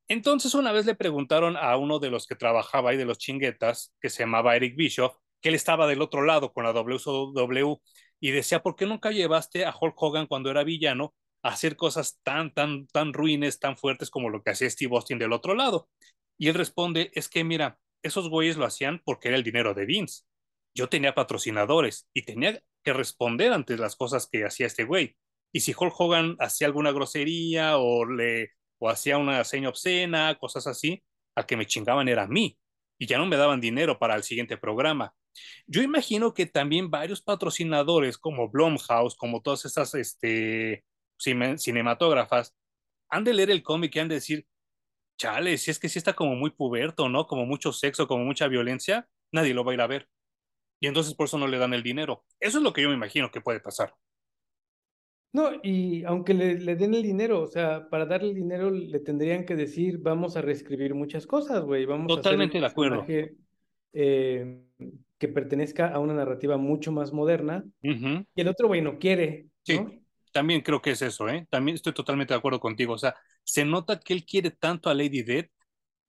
A: Entonces una vez le preguntaron a uno de los que trabajaba ahí de los chinguetas, que se llamaba Eric Bischoff, que él estaba del otro lado con la WCW y decía, ¿por qué nunca llevaste a Hulk Hogan cuando era villano a hacer cosas tan, tan, tan ruines, tan fuertes como lo que hacía Steve Austin del otro lado? Y él responde, es que mira, esos güeyes lo hacían porque era el dinero de Vince. Yo tenía patrocinadores y tenía que responder ante las cosas que hacía este güey. Y si Hulk Hogan hacía alguna grosería o le o hacía una seña obscena, cosas así, al que me chingaban era a mí y ya no me daban dinero para el siguiente programa. Yo imagino que también varios patrocinadores como Blumhouse, como todas esas este, cinematógrafas, han de leer el cómic y han de decir, chale, si es que sí está como muy puberto, ¿no? Como mucho sexo, como mucha violencia, nadie lo va a ir a ver. Y entonces por eso no le dan el dinero. Eso es lo que yo me imagino que puede pasar.
B: No, y aunque le, le den el dinero, o sea, para darle el dinero le tendrían que decir, vamos a reescribir muchas cosas, güey. Vamos
A: Totalmente a hacer de acuerdo.
B: Eh, que pertenezca a una narrativa mucho más moderna. Y el otro, güey, no quiere. ¿no?
A: Sí también creo que es eso, ¿eh? También estoy totalmente de acuerdo contigo. O sea, se nota que él quiere tanto a Lady Dead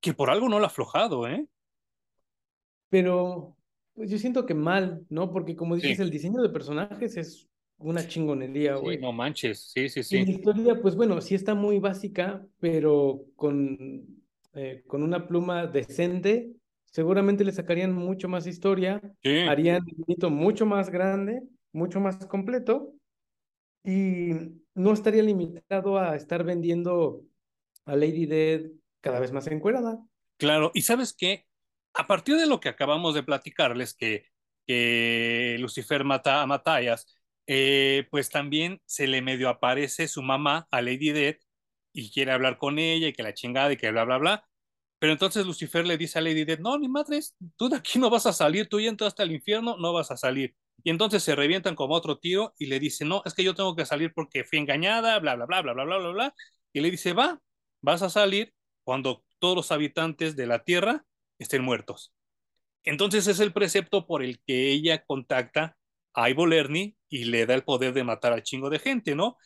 A: que por algo no la ha aflojado, ¿eh?
B: Pero pues yo siento que mal, ¿no? Porque como dices, el diseño de personajes es una chingonería, güey.
A: Sí, no manches, sí, sí, sí.
B: Y la historia, pues bueno, sí está muy básica, pero con, eh, con una pluma decente, seguramente le sacarían mucho más historia, harían un mito mucho más grande, mucho más completo, y no estaría limitado a estar vendiendo a Lady Dead cada vez más encuerada.
A: Claro, y sabes qué, a partir de lo que acabamos de platicarles, que, que Lucifer mata a Matthias, eh, pues también se le medio aparece su mamá a Lady Dead y quiere hablar con ella y que la chingada y que bla, bla, bla. Pero entonces Lucifer le dice a Lady Dead, no, ni madres, tú de aquí no vas a salir, tú ya entraste al infierno, no vas a salir. Y entonces se revientan como otro tío y le dice, no, es que yo tengo que salir porque fui engañada, bla, bla, bla, bla, bla, bla, bla, bla. Y le dice, va, vas a salir cuando todos los habitantes de la tierra estén muertos. Entonces es el precepto por el que ella contacta a Ivo Lerny y le da el poder de matar al chingo de gente, ¿no?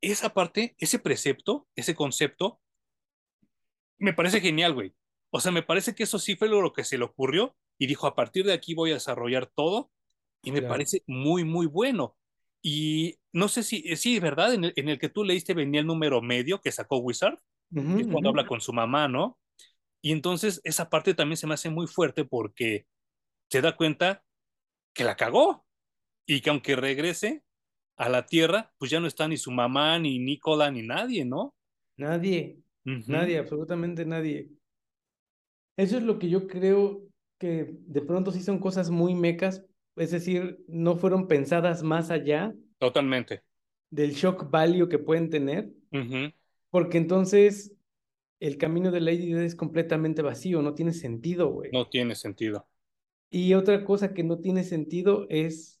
A: Esa parte, ese precepto, ese concepto, me parece genial, güey. O sea, me parece que eso sí fue lo que se le ocurrió y dijo, a partir de aquí voy a desarrollar todo y me parece muy, muy bueno. Y no sé si, eh, sí, ¿verdad? En el, en el, que tú leíste venía el número medio que sacó Wizard, cuando habla con su mamá, ¿no? Y entonces esa parte también se me hace muy fuerte porque se da cuenta que la cagó y que aunque regrese a la tierra, pues ya no está ni su mamá, ni Nicola, ni nadie, ¿no?
B: Nadie, nadie, absolutamente nadie. Eso es lo que yo creo que de pronto sí son cosas muy mecas, es decir, no fueron pensadas más allá.
A: Totalmente.
B: Del shock value que pueden tener. Porque entonces el camino de Lady Dead es completamente vacío, no tiene sentido, güey.
A: No tiene sentido.
B: Y otra cosa que no tiene sentido es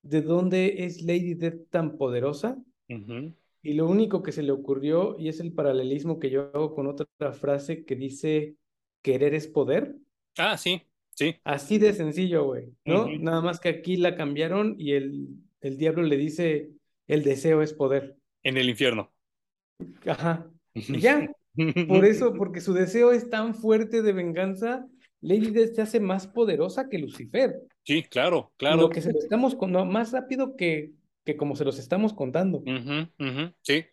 B: de dónde es Lady Dead tan poderosa. Y lo único que se le ocurrió, y es el paralelismo que yo hago con otra frase que dice, querer es poder.
A: Ah, sí.
B: Así de sencillo, güey, ¿no? Nada más que aquí la cambiaron y el, el diablo le dice, el deseo es poder.
A: En el infierno.
B: Ajá. ya. Por eso, porque su deseo es tan fuerte de venganza, Lady Death se hace más poderosa que Lucifer.
A: Sí, claro, claro.
B: Lo que se lo estamos con más rápido que que como se los estamos contando.
A: sí.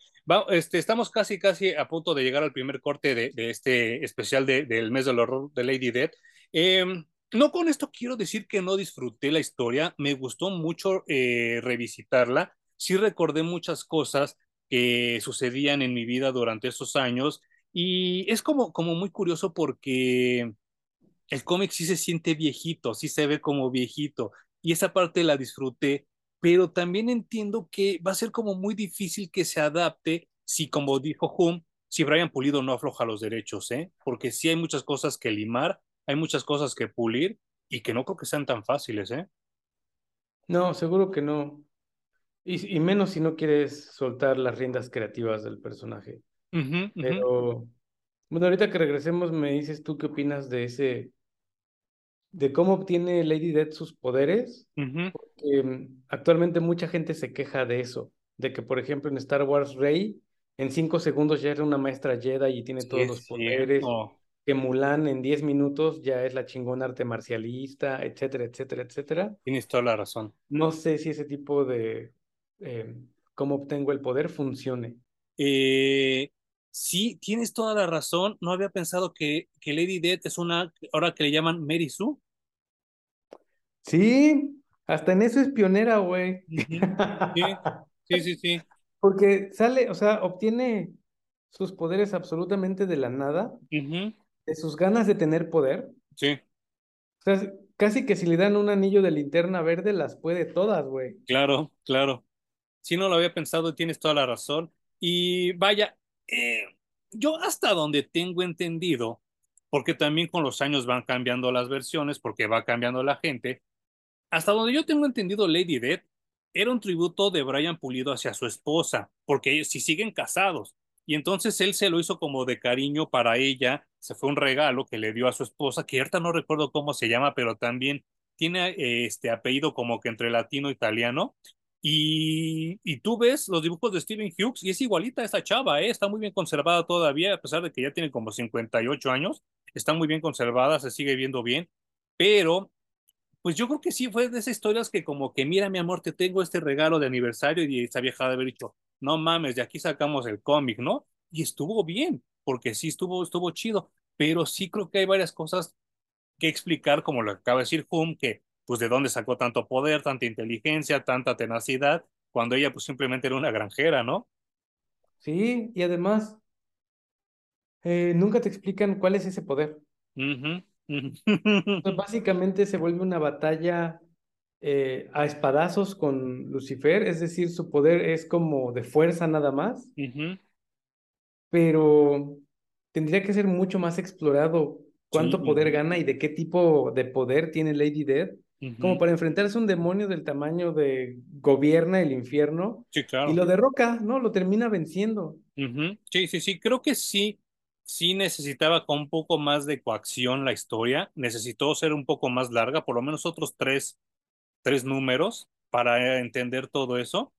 A: este, estamos casi, casi a punto de llegar al primer corte de, este especial del mes del horror de Lady Dead. Em, no con esto quiero decir que no disfruté la historia, me gustó mucho eh, revisitarla, sí recordé muchas cosas que sucedían en mi vida durante esos años y es como, como muy curioso porque el cómic sí se siente viejito, sí se ve como viejito y esa parte la disfruté, pero también entiendo que va a ser como muy difícil que se adapte si, como dijo Hum, si Brian Pulido no afloja los derechos, ¿eh? porque sí hay muchas cosas que limar, hay muchas cosas que pulir y que no creo que sean tan fáciles, ¿eh?
B: No, seguro que no. Y, menos si no quieres soltar las riendas creativas del personaje. Pero, bueno, ahorita que regresemos, me dices tú qué opinas de ese, de cómo obtiene Lady Death sus poderes. Porque mm, actualmente mucha gente se queja de eso, de que, por ejemplo, en Star Wars Rey, en cinco segundos ya era una maestra Jedi y tiene todos los poderes. Que Mulan en diez minutos ya es la chingona arte marcialista, etcétera, etcétera, etcétera.
A: Tienes toda la razón.
B: No sé si ese tipo de eh, cómo obtengo el poder funcione.
A: Eh, sí, tienes toda la razón. No había pensado que, que Lady Death es una, ahora que le llaman Mary Sue.
B: Sí, hasta en eso es pionera, güey.
A: Sí, sí, sí,
B: Porque sale, o sea, obtiene sus poderes absolutamente de la nada, de sus ganas de tener poder.
A: Sí.
B: O sea, casi que si le dan un anillo de linterna verde, las puede todas, güey.
A: Claro, claro. Si no lo había pensado, tienes toda la razón. Y vaya, eh, yo hasta donde tengo entendido, porque también con los años van cambiando las versiones, porque va cambiando la gente, hasta donde yo tengo entendido, Lady Death era un tributo de Brian Pulido hacia su esposa, porque ellos sí siguen casados. Y entonces él se lo hizo como de cariño para ella, se fue un regalo que le dio a su esposa, que ahorita no recuerdo cómo se llama, pero también tiene este apellido como que entre latino e italiano, y, y, tú ves los dibujos de Steven Hughes y es igualita a esa chava, ¿eh? está muy bien conservada todavía, a pesar de que ya tiene como 58 años, está muy bien conservada, se sigue viendo bien, pero pues yo creo que sí fue de esas historias que como que, mira mi amor, te tengo este regalo de aniversario y esa vieja de haber dicho, no mames, de aquí sacamos el cómic, ¿no? Y estuvo bien, porque sí estuvo, estuvo chido, pero sí creo que hay varias cosas que explicar, como lo acaba de decir Hum, que pues de dónde sacó tanto poder, tanta inteligencia, tanta tenacidad, cuando ella pues simplemente era una granjera, ¿no?
B: Sí, y además, eh, nunca te explican cuál es ese poder. básicamente se vuelve una batalla eh, a espadazos con Lucifer, es decir, su poder es como de fuerza nada más, pero tendría que ser mucho más explorado cuánto poder gana y de qué tipo de poder tiene Lady Como para enfrentarse a un demonio del tamaño de gobierna el infierno.
A: Sí, claro.
B: Y lo derroca, ¿no? Lo termina venciendo.
A: Sí, sí, sí. Creo que sí, sí necesitaba con un poco más de coacción la historia. Necesitó ser un poco más larga, por lo menos otros tres, tres números para entender todo eso.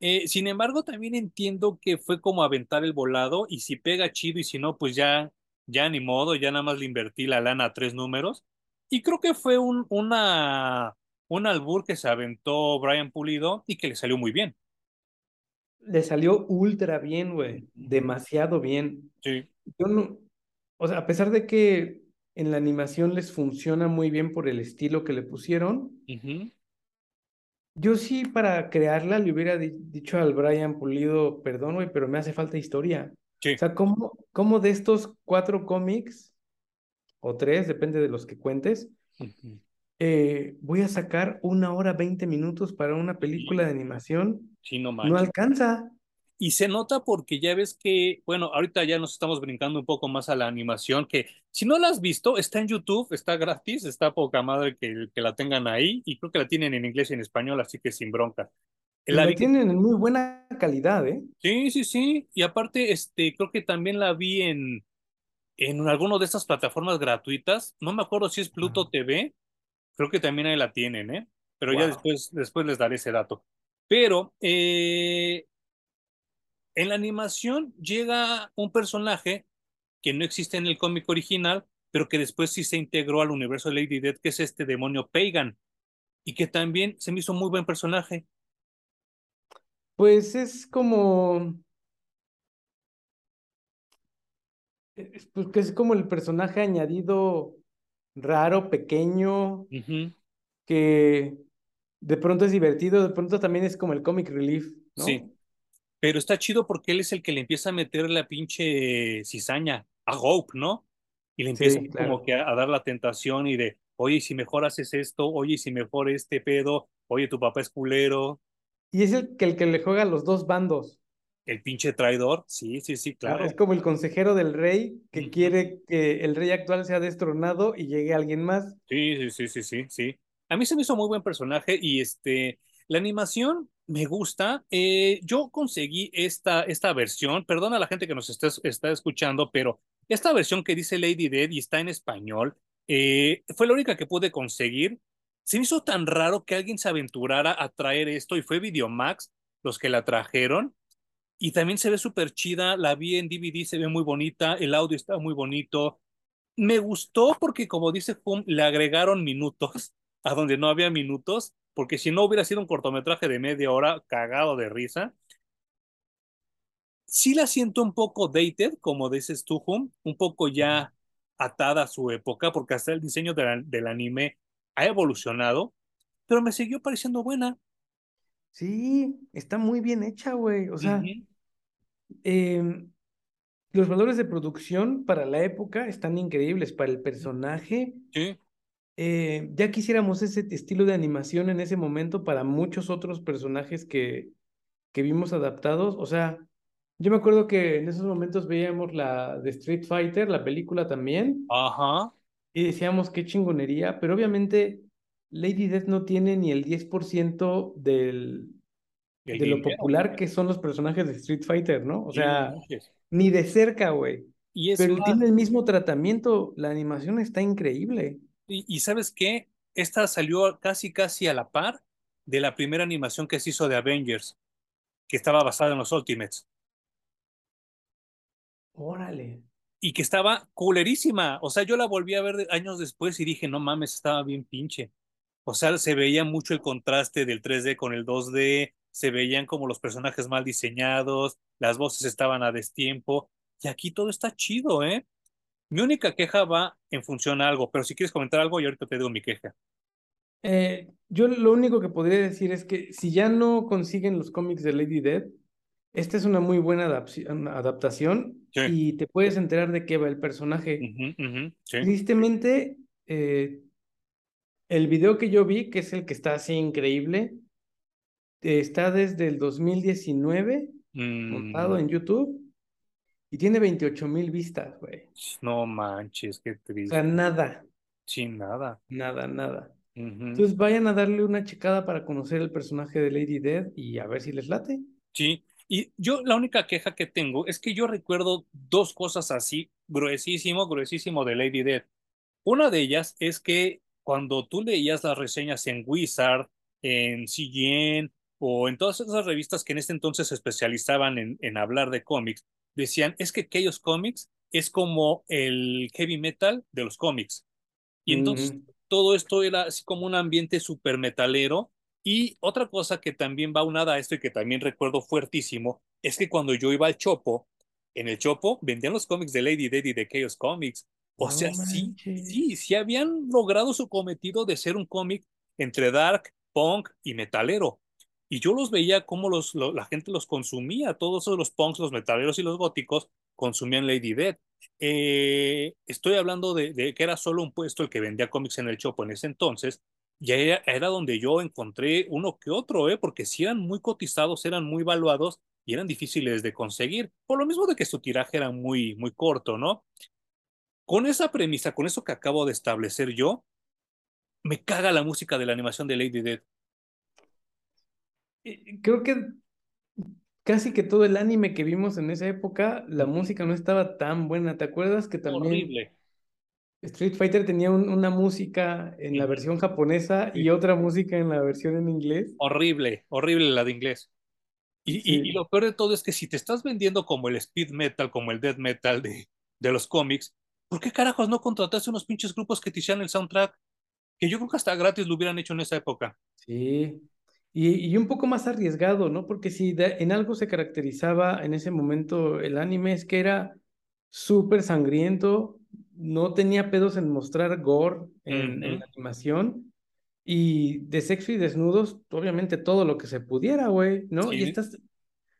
A: Eh, sin embargo, también entiendo que fue como aventar el volado y si pega chido y si no, pues ya, ya ni modo, ya nada más le invertí la lana a tres números y creo que fue un, una, un albur que se aventó Brian Pulido y que le salió muy bien.
B: Le salió ultra bien, güey. Demasiado bien.
A: Sí.
B: Yo no, o sea, a pesar de que en la animación les funciona muy bien por el estilo que le pusieron, yo sí para crearla le hubiera dicho al Brian Pulido, perdón, güey, pero me hace falta historia.
A: Sí.
B: O sea, ¿cómo, ¿cómo de estos cuatro cómics o tres, depende de los que cuentes, eh, voy a sacar una hora veinte minutos para una película de animación.
A: Sí, no,
B: no alcanza.
A: Y se nota porque ya ves que, bueno, ahorita ya nos estamos brincando un poco más a la animación, que si no la has visto, está en YouTube, está gratis, está poca madre que, que la tengan ahí, y creo que la tienen en inglés y en español, así que sin bronca.
B: La, la tienen en muy buena calidad, ¿eh?
A: Sí, sí, sí. Y aparte, este, creo que también la vi en, en alguna de estas plataformas gratuitas, no me acuerdo si es Pluto TV, creo que también ahí la tienen, ¿eh? Pero ya después, después les daré ese dato. Pero eh, en la animación llega un personaje que no existe en el cómic original, pero que después sí se integró al universo de Lady Death, que es este demonio Pagan, y que también se me hizo muy buen personaje.
B: Pues es como, es, pues que es como el personaje añadido raro, pequeño, que de pronto es divertido, de pronto también es como el comic relief,
A: Sí,
B: ¿no?
A: pero está chido porque él es el que le empieza a meter la pinche cizaña a Hope, ¿no? Y le empieza
B: Sí,
A: como que a, a dar la tentación y de, oye, si mejor haces esto, oye, si mejor este pedo, oye, tu papá es culero,
B: Y es el que, el que le juega a los dos bandos,
A: el pinche traidor, sí, sí, sí,
B: ¿no?
A: claro.
B: Es como el consejero del rey que quiere que el rey actual sea destronado y llegue alguien más.
A: Sí, sí, sí, sí, sí, sí. A mí se me hizo muy buen personaje y este, la animación me gusta. Eh, yo conseguí esta, esta versión, perdona a la gente que nos está, está escuchando, pero esta versión que dice Lady Dead y está en español, eh, fue la única que pude conseguir. Se me hizo tan raro que alguien se aventurara a traer esto y fue Videomax los que la trajeron. Y también se ve súper chida, la vi en DVD, se ve muy bonita, el audio está muy bonito. Me gustó porque, como dice Hum, le agregaron minutos a donde no había minutos, porque si no hubiera sido un cortometraje de media hora cagado de risa. Sí la siento un poco dated, como dices tú, Hum, un poco ya atada a su época, porque hasta el diseño de del anime ha evolucionado, pero me siguió pareciendo buena.
B: Sí, está muy bien hecha, güey. O sea, em, los valores de producción para la época están increíbles. Para el personaje,
A: Sí,
B: eh, ya quisiéramos ese estilo de animación en ese momento para muchos otros personajes que, que vimos adaptados. O sea, yo me acuerdo que en esos momentos veíamos la de Street Fighter, la película también,
A: ajá,
B: y decíamos qué chingonería, pero obviamente Lady Death no tiene ni el 10% del,
A: el
B: de lo popular que son los personajes de Street Fighter, ¿no? O sea, ni de cerca, güey.
A: Y es
B: Pero
A: más,
B: tiene el mismo tratamiento, la animación está increíble.
A: Y, y ¿sabes qué? Esta salió casi casi a la par de la primera animación que se hizo de Avengers, que estaba basada en los Ultimates,
B: Órale.
A: y que estaba culerísima. O sea, yo la volví a ver años después y dije, no mames, estaba bien pinche. O sea, se veía mucho el contraste del 3D con el 2D, se veían como los personajes mal diseñados, las voces estaban a destiempo, y aquí todo está chido, ¿eh? Mi única queja va en función a algo, pero si quieres comentar algo, yo ahorita te digo mi queja.
B: Eh, yo lo único que podría decir es que si ya no consiguen los cómics de Lady Death, esta es una muy buena adaptación
A: Sí,
B: y te puedes enterar de qué va el personaje.
A: sí.
B: Tristemente, eh, el video que yo vi, que es el que está así increíble, está desde el 2019 montado
A: Mm,
B: en YouTube y tiene veintiocho mil vistas, güey.
A: no manches, qué
B: O sea,
A: triste.
B: nada,
A: Sin nada.
B: nada, nada.
A: Ujú.
B: Entonces vayan a darle una checada para conocer el personaje de Lady Death y a ver si les late.
A: Sí, y yo la única queja que tengo es que yo recuerdo dos cosas así, gruesísimo, gruesísimo de Lady Death. Una de ellas es que cuando tú leías las reseñas en Wizard, en CGN o en todas esas revistas que en este entonces se especializaban en, en hablar de cómics, decían, es que aquellos cómics es como el heavy metal de los cómics. Y entonces
B: Ujú.
A: todo esto era así como un ambiente súper metalero. Y otra cosa que también va unada a esto y que también recuerdo fuertísimo es que cuando yo iba al Chopo, en el Chopo vendían los cómics de Lady Dead y de Chaos Comics. O sea, sí, sí, sí habían logrado su cometido de ser un cómic entre dark, punk y metalero. Y yo los veía como los, lo- la gente los consumía, todos los punks, los metaleros y los góticos consumían Lady Dead. Eh, estoy hablando de, de que era solo un puesto el que vendía cómics en el Chopo en ese entonces, y era, era donde yo encontré uno que otro, ¿eh? porque si eran muy cotizados, eran muy valuados y eran difíciles de conseguir, por lo mismo de que su tiraje era muy, muy corto, ¿no? Con esa premisa, con eso que acabo de establecer yo, me caga la música de la animación de Lady Dead.
B: Creo que casi que todo el anime que vimos en esa época, la música no estaba tan buena. ¿Te acuerdas que también
A: Horrible.
B: Street Fighter tenía un- una música en la versión japonesa y otra música en la versión en inglés?
A: Horrible, horrible la de inglés. Y, y, lo peor de todo es que si te estás vendiendo como el speed metal, como el death metal de, de los cómics, ¿por qué carajos no contrataste unos pinches grupos que te hicieran el soundtrack? Que yo creo que hasta gratis lo hubieran hecho en esa época.
B: sí. y, un poco más arriesgado, ¿no? Porque si en algo se caracterizaba en ese momento el anime es que era súper sangriento, no tenía pedos en mostrar gore en, la animación y de sexo y desnudos, obviamente todo lo que se pudiera, güey, ¿no? Y estás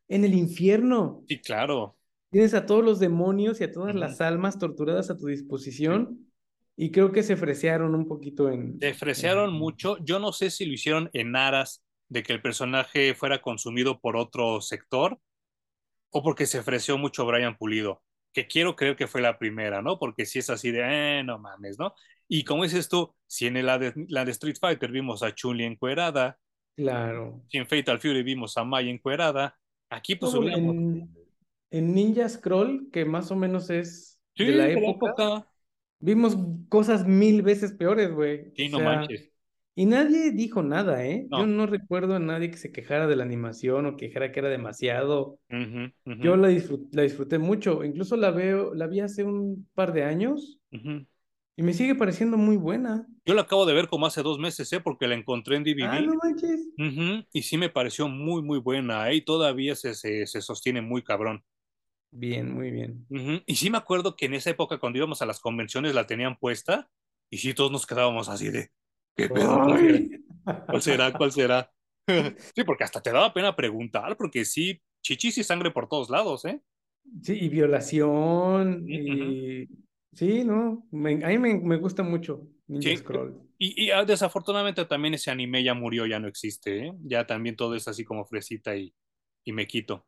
B: en el infierno.
A: Sí, claro.
B: Tienes a todos los demonios y a todas las almas torturadas a tu disposición. Y creo que se fresearon un poquito en...
A: Se fresearon mucho. Yo no sé si lo hicieron en aras de que el personaje fuera consumido por otro sector o porque se freseó mucho Brian Pulido, que quiero creer que fue la primera, ¿no? Porque si es así de, eh, no mames, ¿no? Y como dices tú, si en la de, la de Street Fighter vimos a Chun-Li encuerada,
B: claro.
A: Si en Fatal Fury vimos a Mai encuerada, aquí pues...
B: en, en, Ninja Scroll, que más o menos es de la época, vimos cosas mil veces peores, güey.
A: Sí, no manches.
B: Y nadie dijo nada, ¿eh? Yo no recuerdo a nadie que se quejara de la animación o quejara que era demasiado. Yo la, la, disfruté mucho. Incluso la veo, la vi hace un par de años y me sigue pareciendo muy buena.
A: Yo la acabo de ver como hace dos meses, ¿eh? Porque la encontré en DVD.
B: Ah, no manches.
A: Y sí me pareció muy, muy buena, ¿eh? Y todavía se, se, se sostiene muy cabrón.
B: Bien, muy bien.
A: Y sí me acuerdo que en esa época cuando íbamos a las convenciones la tenían puesta y sí todos nos quedábamos así de, ¿qué pedo? ¿Cuál será? ¿Cuál será? sí, porque hasta te daba pena preguntar, porque sí, chichis y sangre por todos lados, ¿eh?
B: Sí, y violación, y... Sí, no, a mí me, gusta mucho Ninja Scroll.
A: Y, ah, desafortunadamente también ese anime ya murió, ya no existe, ¿eh? Ya también todo es así como fresita y, y me quito.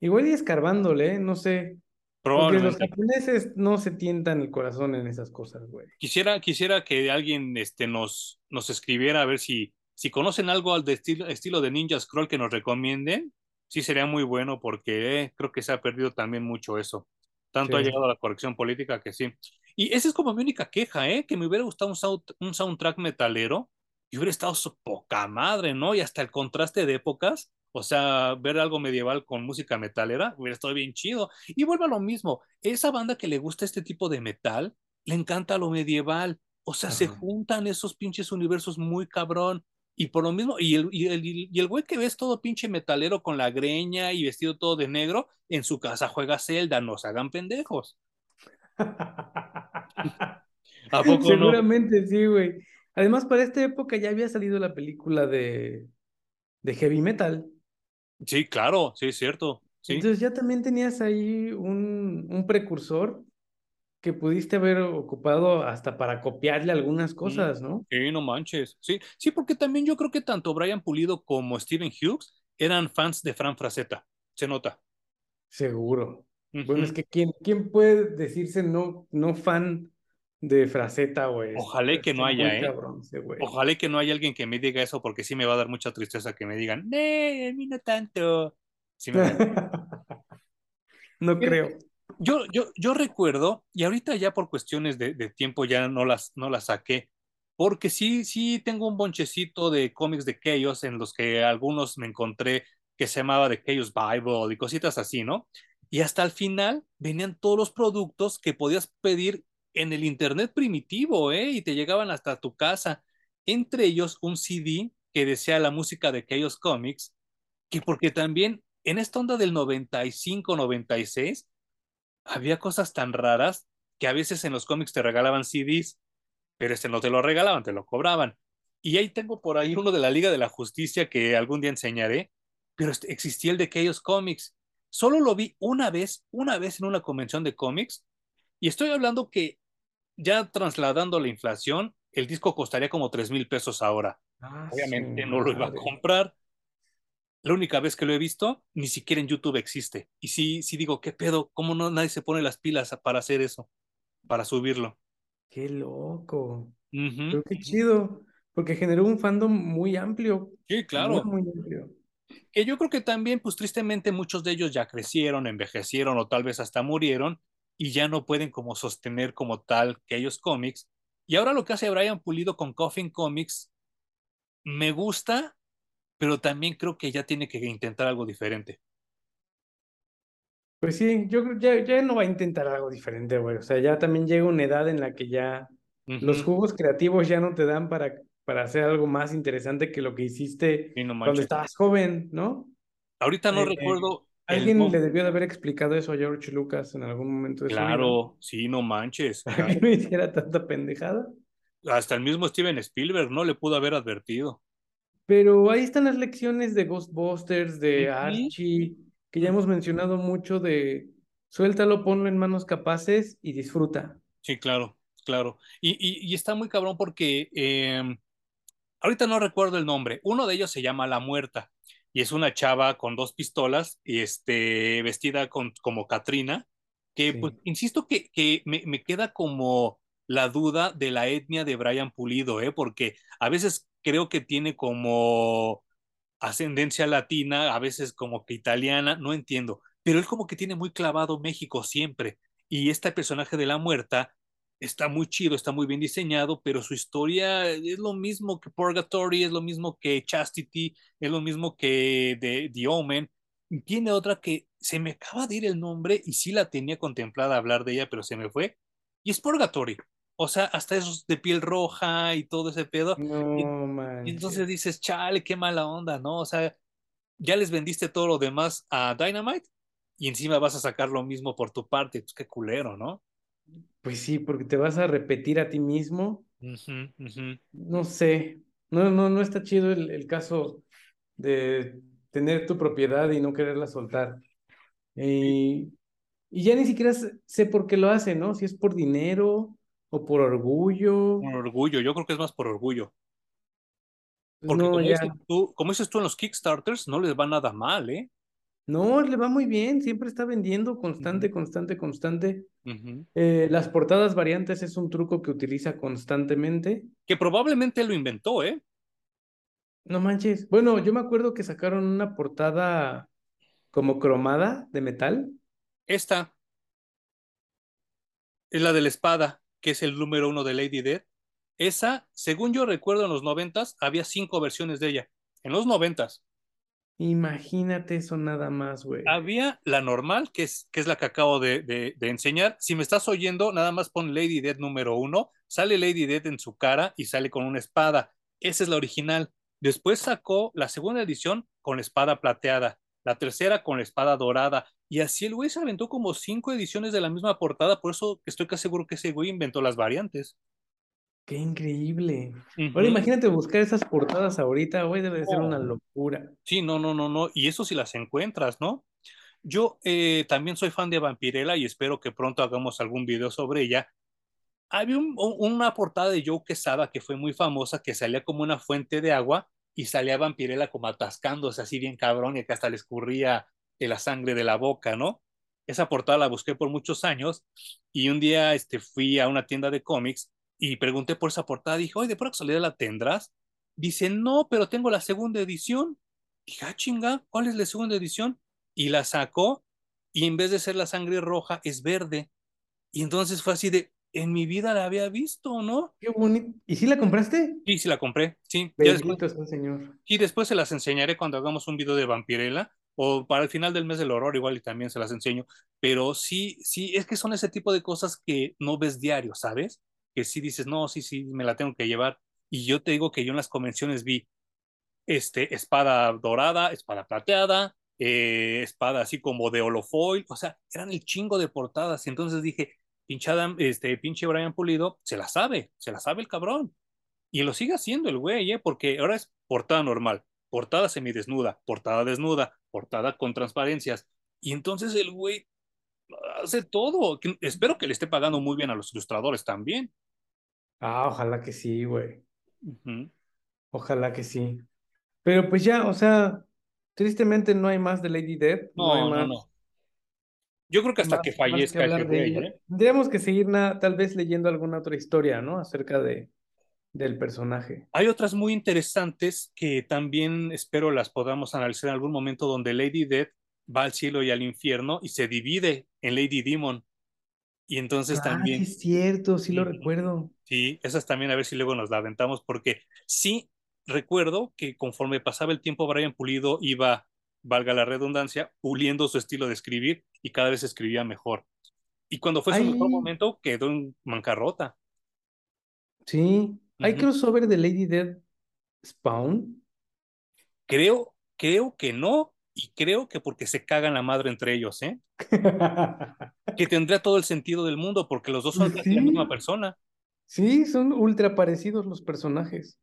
B: Igual y escarbándole, no sé. Porque los japoneses no se tientan el corazón en esas cosas, güey.
A: Quisiera, quisiera que alguien este, nos, nos escribiera a ver si, si conocen algo al de estilo, estilo de Ninja Scroll que nos recomienden. Sí, sería muy bueno porque eh, creo que se ha perdido también mucho eso. Tanto ha llegado a la corrección política que sí. Y esa es como mi única queja, ¿eh? Que me hubiera gustado un, un soundtrack metalero y hubiera estado su poca madre, ¿no? Y hasta el contraste de épocas o sea, ver algo medieval con música metalera hubiera estado bien chido. Y vuelve a lo mismo, esa banda que le gusta este tipo de metal, le encanta lo medieval. O sea, se juntan esos pinches universos muy cabrón. Y por lo mismo, y el, y el, y el güey que ves todo pinche metalero con la greña y vestido todo de negro, en su casa juega Zelda, no se hagan pendejos.
B: ¿A poco Seguramente sí, güey. Además, para esta época ya había salido la película de, de heavy metal.
A: Sí, claro, sí, es cierto.
B: Entonces ya también tenías ahí un, un, precursor que pudiste haber ocupado hasta para copiarle algunas cosas, ¿no?
A: Sí, no manches. Sí, sí, porque también yo creo que tanto Brian Pulido como Steven Hughes eran fans de Fran Frazetta. Se nota.
B: Seguro. Bueno, es que ¿quién, quién puede decirse no, no fan de fraseta, güey.
A: Ojalá que no haya, ¿eh? Ojalá que no haya alguien que me diga eso, porque sí me va a dar mucha tristeza que me digan, ¡eh, a mí no tanto!
B: no creo.
A: Yo, yo, yo recuerdo, y ahorita ya por cuestiones de, tiempo ya no las, no las saqué, porque sí, sí tengo un bonchecito de cómics de Chaos en los que algunos me encontré que se llamaba The Chaos Bible y cositas así, ¿no? Y hasta el final venían todos los productos que podías pedir en el Internet primitivo, ¿eh? Y te llegaban hasta tu casa. Entre ellos un CD que decía la música de aquellos cómics, que porque también en esta onda del 95, 96, había cosas tan raras que a veces en los cómics te regalaban CDs, pero este no te lo regalaban, te lo cobraban. Y ahí tengo por ahí uno de la Liga de la Justicia que algún día enseñaré, pero este, existía el de aquellos cómics. Solo lo vi una vez, una vez en una convención de cómics, y estoy hablando que ya trasladando la inflación, el disco costaría como 3 mil pesos ahora. Ah, Obviamente no lo iba a comprar. La única vez que lo he visto, ni siquiera en YouTube existe. Y sí, sí digo, ¿qué pedo? ¿Cómo no nadie se pone las pilas para hacer eso? Para subirlo.
B: Qué loco. qué chido. Porque generó un fandom muy amplio.
A: Sí, claro. muy amplio. Que yo creo que también, pues tristemente, muchos de ellos ya crecieron, envejecieron o tal vez hasta murieron y ya no pueden como sostener como tal que ellos cómics. Y ahora lo que hace Brian Pulido con Coffin Comics me gusta, pero también creo que ya tiene que intentar algo diferente.
B: Pues sí, yo creo ya, ya no va a intentar algo diferente, güey. O sea, ya también llega una edad en la que ya los jugos creativos ya no te dan para para hacer algo más interesante que lo que hiciste
A: Sí, no
B: cuando estabas joven, ¿no?
A: Ahorita no
B: Eh,
A: recuerdo el
B: Alguien le debió de haber explicado eso a George Lucas en algún momento de su vida.
A: Claro, sí, no manches.
B: Para que no hiciera tanta pendejada.
A: Hasta el mismo Steven Spielberg no le pudo haber advertido.
B: Pero ahí están las lecciones de Ghostbusters, de. Archie, que ya hemos mencionado mucho de suéltalo, ponlo en manos capaces y disfruta.
A: Sí, claro, claro. Y, y- y está muy cabrón porque eh, ahorita no recuerdo el nombre. Uno de ellos se llama La Muerta y es una chava con dos pistolas y este, vestida con, como Katrina, que
B: Sí.
A: pues insisto que, que me, me queda como la duda de la etnia de Brian Pulido, ¿eh? porque a veces creo que tiene como ascendencia latina, a veces como que italiana, no entiendo, pero él como que tiene muy clavado México siempre. Y este personaje de la muerta está muy chido, está muy bien diseñado, pero su historia es lo mismo que Purgatory, es lo mismo que Chastity, es lo mismo que The, The Omen. Y tiene otra que se me acaba de ir el nombre y sí la tenía contemplada hablar de ella, pero se me fue. Y es Purgatory. O sea, hasta esos de piel roja y todo ese pedo.
B: No
A: Y- y entonces dices, chale, qué mala onda, ¿no? O sea, ya les vendiste todo lo demás a Dynamite y encima vas a sacar lo mismo por tu parte. Pues qué culero, ¿no?
B: Pues sí, porque te vas a repetir a ti mismo. No sé. No, no, no está chido el, el caso de tener tu propiedad y no quererla soltar. Y, y ya ni siquiera sé, por qué lo hace, ¿no? Si es por dinero o por orgullo.
A: Por orgullo, yo creo que es más por orgullo.
B: Pues
A: Porque
B: no,
A: como
B: ya.
A: dices tú, como dices tú en los Kickstarters, no les va nada mal, ¿eh?
B: No, le va muy bien. Siempre está vendiendo constante, constante, constante. Eh, las portadas variantes es un truco que utiliza constantemente.
A: Que probablemente lo inventó, ¿eh?
B: No manches. Bueno, yo me acuerdo que sacaron una portada como cromada de metal.
A: Esta es la de la espada, que es el número uno de Lady Death. Esa, según yo recuerdo en los noventas, había cinco versiones de ella. En los noventas.
B: Imagínate eso nada más, güey.
A: Había la normal, que es, que es la que acabo de, de- enseñar. Si me estás oyendo, nada más pon Lady Death número uno. Sale Lady Death en su cara y sale con una espada. Esa es la original. Después sacó la segunda edición con la espada plateada, la tercera con la espada dorada. Y así el güey se aventó como cinco ediciones de la misma portada. Por eso estoy casi seguro que ese güey inventó las variantes.
B: Qué increíble.
A: Ujú.
B: Ahora imagínate buscar esas portadas ahorita, güey, debe de ser una
A: Oh.
B: locura.
A: Sí, no, no, no, no. Y eso si las encuentras, ¿no? Yo eh, también soy fan de Vampirella y espero que pronto hagamos algún video sobre ella. Había un- un- una portada de Joe Quesada que fue muy famosa, que salía como una fuente de agua y salía Vampirella como atascándose así bien cabrón y que hasta le escurría de la sangre de la boca, ¿no? Esa portada la busqué por muchos años y un día este, fui a una tienda de cómics y pregunté por esa portada. Dije, oye, ¿de por casualidad la tendrás? Dice, no, pero tengo la segunda edición. Dije, ah, chinga, ¿cuál es la segunda edición? Y la sacó y en vez de ser la sangre roja es verde. Y entonces fue así de, en mi vida la había visto, ¿no?
B: Qué bonito. ¿Y si la compraste?
A: Sí, sí la compré, sí. Ya después,
B: Bendito el Señor.
A: y después se las enseñaré cuando hagamos un video de Vampirella o para el final del mes del horror igual y también se las enseño. Pero sí, sí, es que son ese tipo de cosas que no ves diario, ¿sabes? Que sí dices, no, sí, sí, me la tengo que llevar. Y yo te digo que yo en las convenciones vi este, espada dorada, espada plateada, eh, espada así como de holofoil, o sea, eran el chingo de portadas. Y entonces dije, pinche Adam, este, pinche Brian Pulido, se la sabe, se la sabe el cabrón. Y lo sigue haciendo el güey, ¿eh? Porque ahora es portada normal, portada semidesnuda, portada desnuda, portada con transparencias. Y entonces el güey hace todo. Que- Espero que le esté pagando muy bien a los ilustradores también.
B: Ah, ojalá que sí, güey. Ojalá que sí. Pero pues ya, o sea, tristemente no hay más de Lady Death, no
A: No, no,
B: más,
A: no. Yo creo que hasta
B: más,
A: que
B: que
A: fallezca
B: hablar de ella.
A: ¿eh?
B: Tendríamos que seguir tal vez leyendo alguna otra historia, ¿no? Acerca de, del personaje.
A: Hay otras muy interesantes que también espero las podamos analizar en algún momento donde Lady Death va al cielo y al infierno y se divide en Lady Demon. Y entonces
B: Ah, sí
A: también,
B: es cierto, sí lo recuerdo.
A: sí, esas también a ver si luego nos la aventamos porque sí recuerdo que conforme pasaba el tiempo Brian Pulido iba, valga la redundancia, puliendo su estilo de escribir y cada vez escribía mejor. Y cuando fue su mejor momento quedó en bancarrota.
B: sí, ¿Hay crossover de Lady Dead Spawn?
A: Creo, creo que no, y creo que porque se cagan la madre entre ellos, ¿eh? que tendría todo el sentido del mundo, porque los dos son la misma persona.
B: Sí, son ultra parecidos los personajes.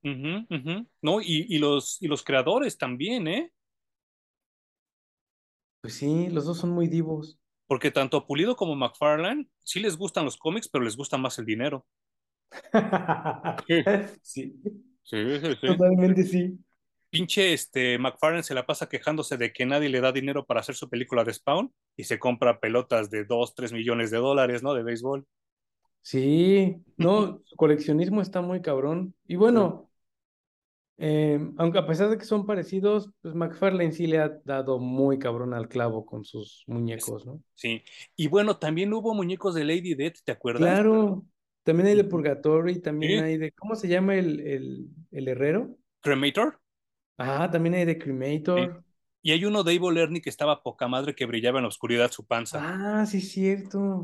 A: No, y, y, los, y los creadores también, ¿eh?
B: Pues sí, los dos son muy divos.
A: Porque tanto Pulido como McFarlane sí les gustan los cómics, pero les gusta más el dinero.
B: sí. Sí, sí, Totalmente sí.
A: Pinche este McFarlane se la pasa quejándose de que nadie le da dinero para hacer su película de Spawn y se compra pelotas de 2, 3 millones de dólares, ¿no? De béisbol.
B: Sí, no, su coleccionismo está muy cabrón. Y bueno, Em, aunque a pesar de que son parecidos, pues McFarlane sí le ha dado muy cabrón al clavo con sus muñecos, ¿no?
A: Sí, y bueno, también hubo muñecos de Lady Death, ¿te acuerdas?
B: Claro, también hay de Purgatory, también hay de, ¿cómo se llama el, el, el herrero?
A: Cremator.
B: Ah, también hay de Cremator.
A: Y hay uno de Evil Ernie que estaba poca madre que brillaba en la oscuridad su panza.
B: Ah, sí, cierto.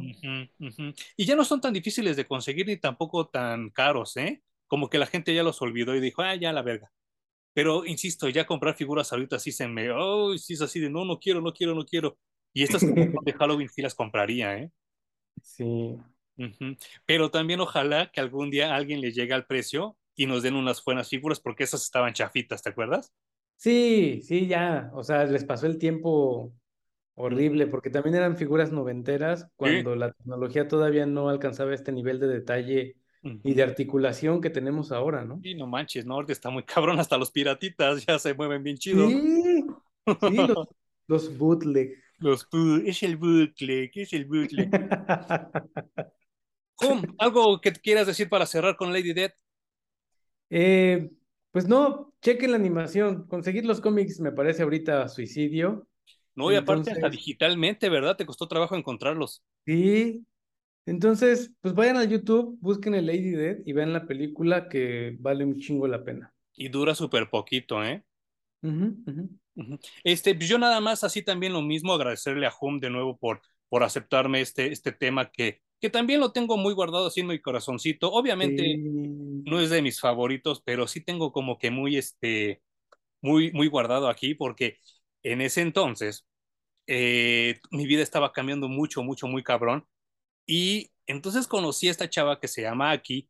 A: Y ya no son tan difíciles de conseguir ni tampoco tan caros, ¿eh? como que la gente ya los olvidó y dijo, ah, ya la verga. Pero insisto, ya comprar figuras ahorita sí se me, oh, sí es así de, no, no quiero, no quiero, no quiero. Y estas de Halloween sí las compraría, ¿eh?
B: Sí.
A: Pero también ojalá que algún día alguien le llegue al precio y nos den unas buenas figuras porque esas estaban chafitas, ¿te acuerdas?
B: Sí, sí, ya. O sea, les pasó el tiempo horrible porque también eran figuras noventeras cuando la tecnología todavía no alcanzaba este nivel de detalle y de articulación que tenemos ahora, ¿no?
A: Sí, no manches, ¿no? está muy cabrón, hasta los piratitas ya se mueven bien chido.
B: Sí, sí los, los bootleg.
A: Los es el bootleg, es el bootleg. ¿algo que quieras decir para cerrar con Lady Dead?
B: Eh, pues no, chequen la animación. Conseguir los cómics me parece ahorita suicidio.
A: No, y aparte hasta digitalmente, ¿verdad? Te costó trabajo encontrarlos.
B: Sí, entonces, pues vayan a YouTube, busquen el Lady Dead y vean la película que vale un chingo la pena.
A: Y dura súper poquito, ¿eh? Este, pues yo nada más así también lo mismo, agradecerle a Hum de nuevo por, por aceptarme este, este tema que, que también lo tengo muy guardado así en mi corazoncito. Obviamente no es de mis favoritos, pero sí tengo como que muy, este, muy, muy guardado aquí porque en ese entonces eh, mi vida estaba cambiando mucho, mucho, muy cabrón y entonces conocí a esta chava que se llama Aki,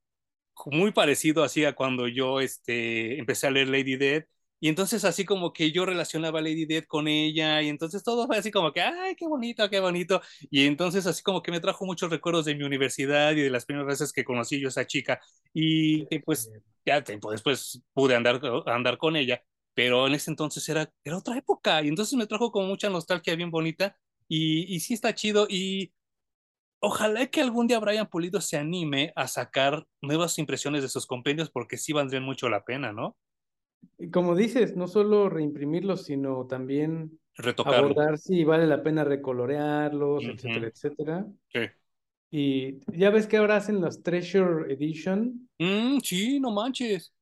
A: muy parecido así a cuando yo este, empecé a leer Lady Dead. Y entonces así como que yo relacionaba a Lady Dead con ella y entonces todo fue así como que, ay, qué bonito, qué bonito. Y entonces así como que me trajo muchos recuerdos de mi universidad y de las primeras veces que conocí yo a esa chica. Y, pues ya tiempo después pude andar, andar con ella, pero en ese entonces era, era otra época y entonces me trajo como mucha nostalgia bien bonita y, y sí está chido. Y Ojalá que algún día Brian Pulido se anime a sacar nuevas impresiones de sus compendios porque sí valdrían mucho la pena, ¿no?
B: Como dices, no solo reimprimirlos, sino también
A: Retocarlos.
B: abordar si vale la pena recolorearlos, etcétera, etcétera.
A: Sí.
B: Y ya ves que ahora hacen los Treasure Edition.
A: Mm, sí, no manches.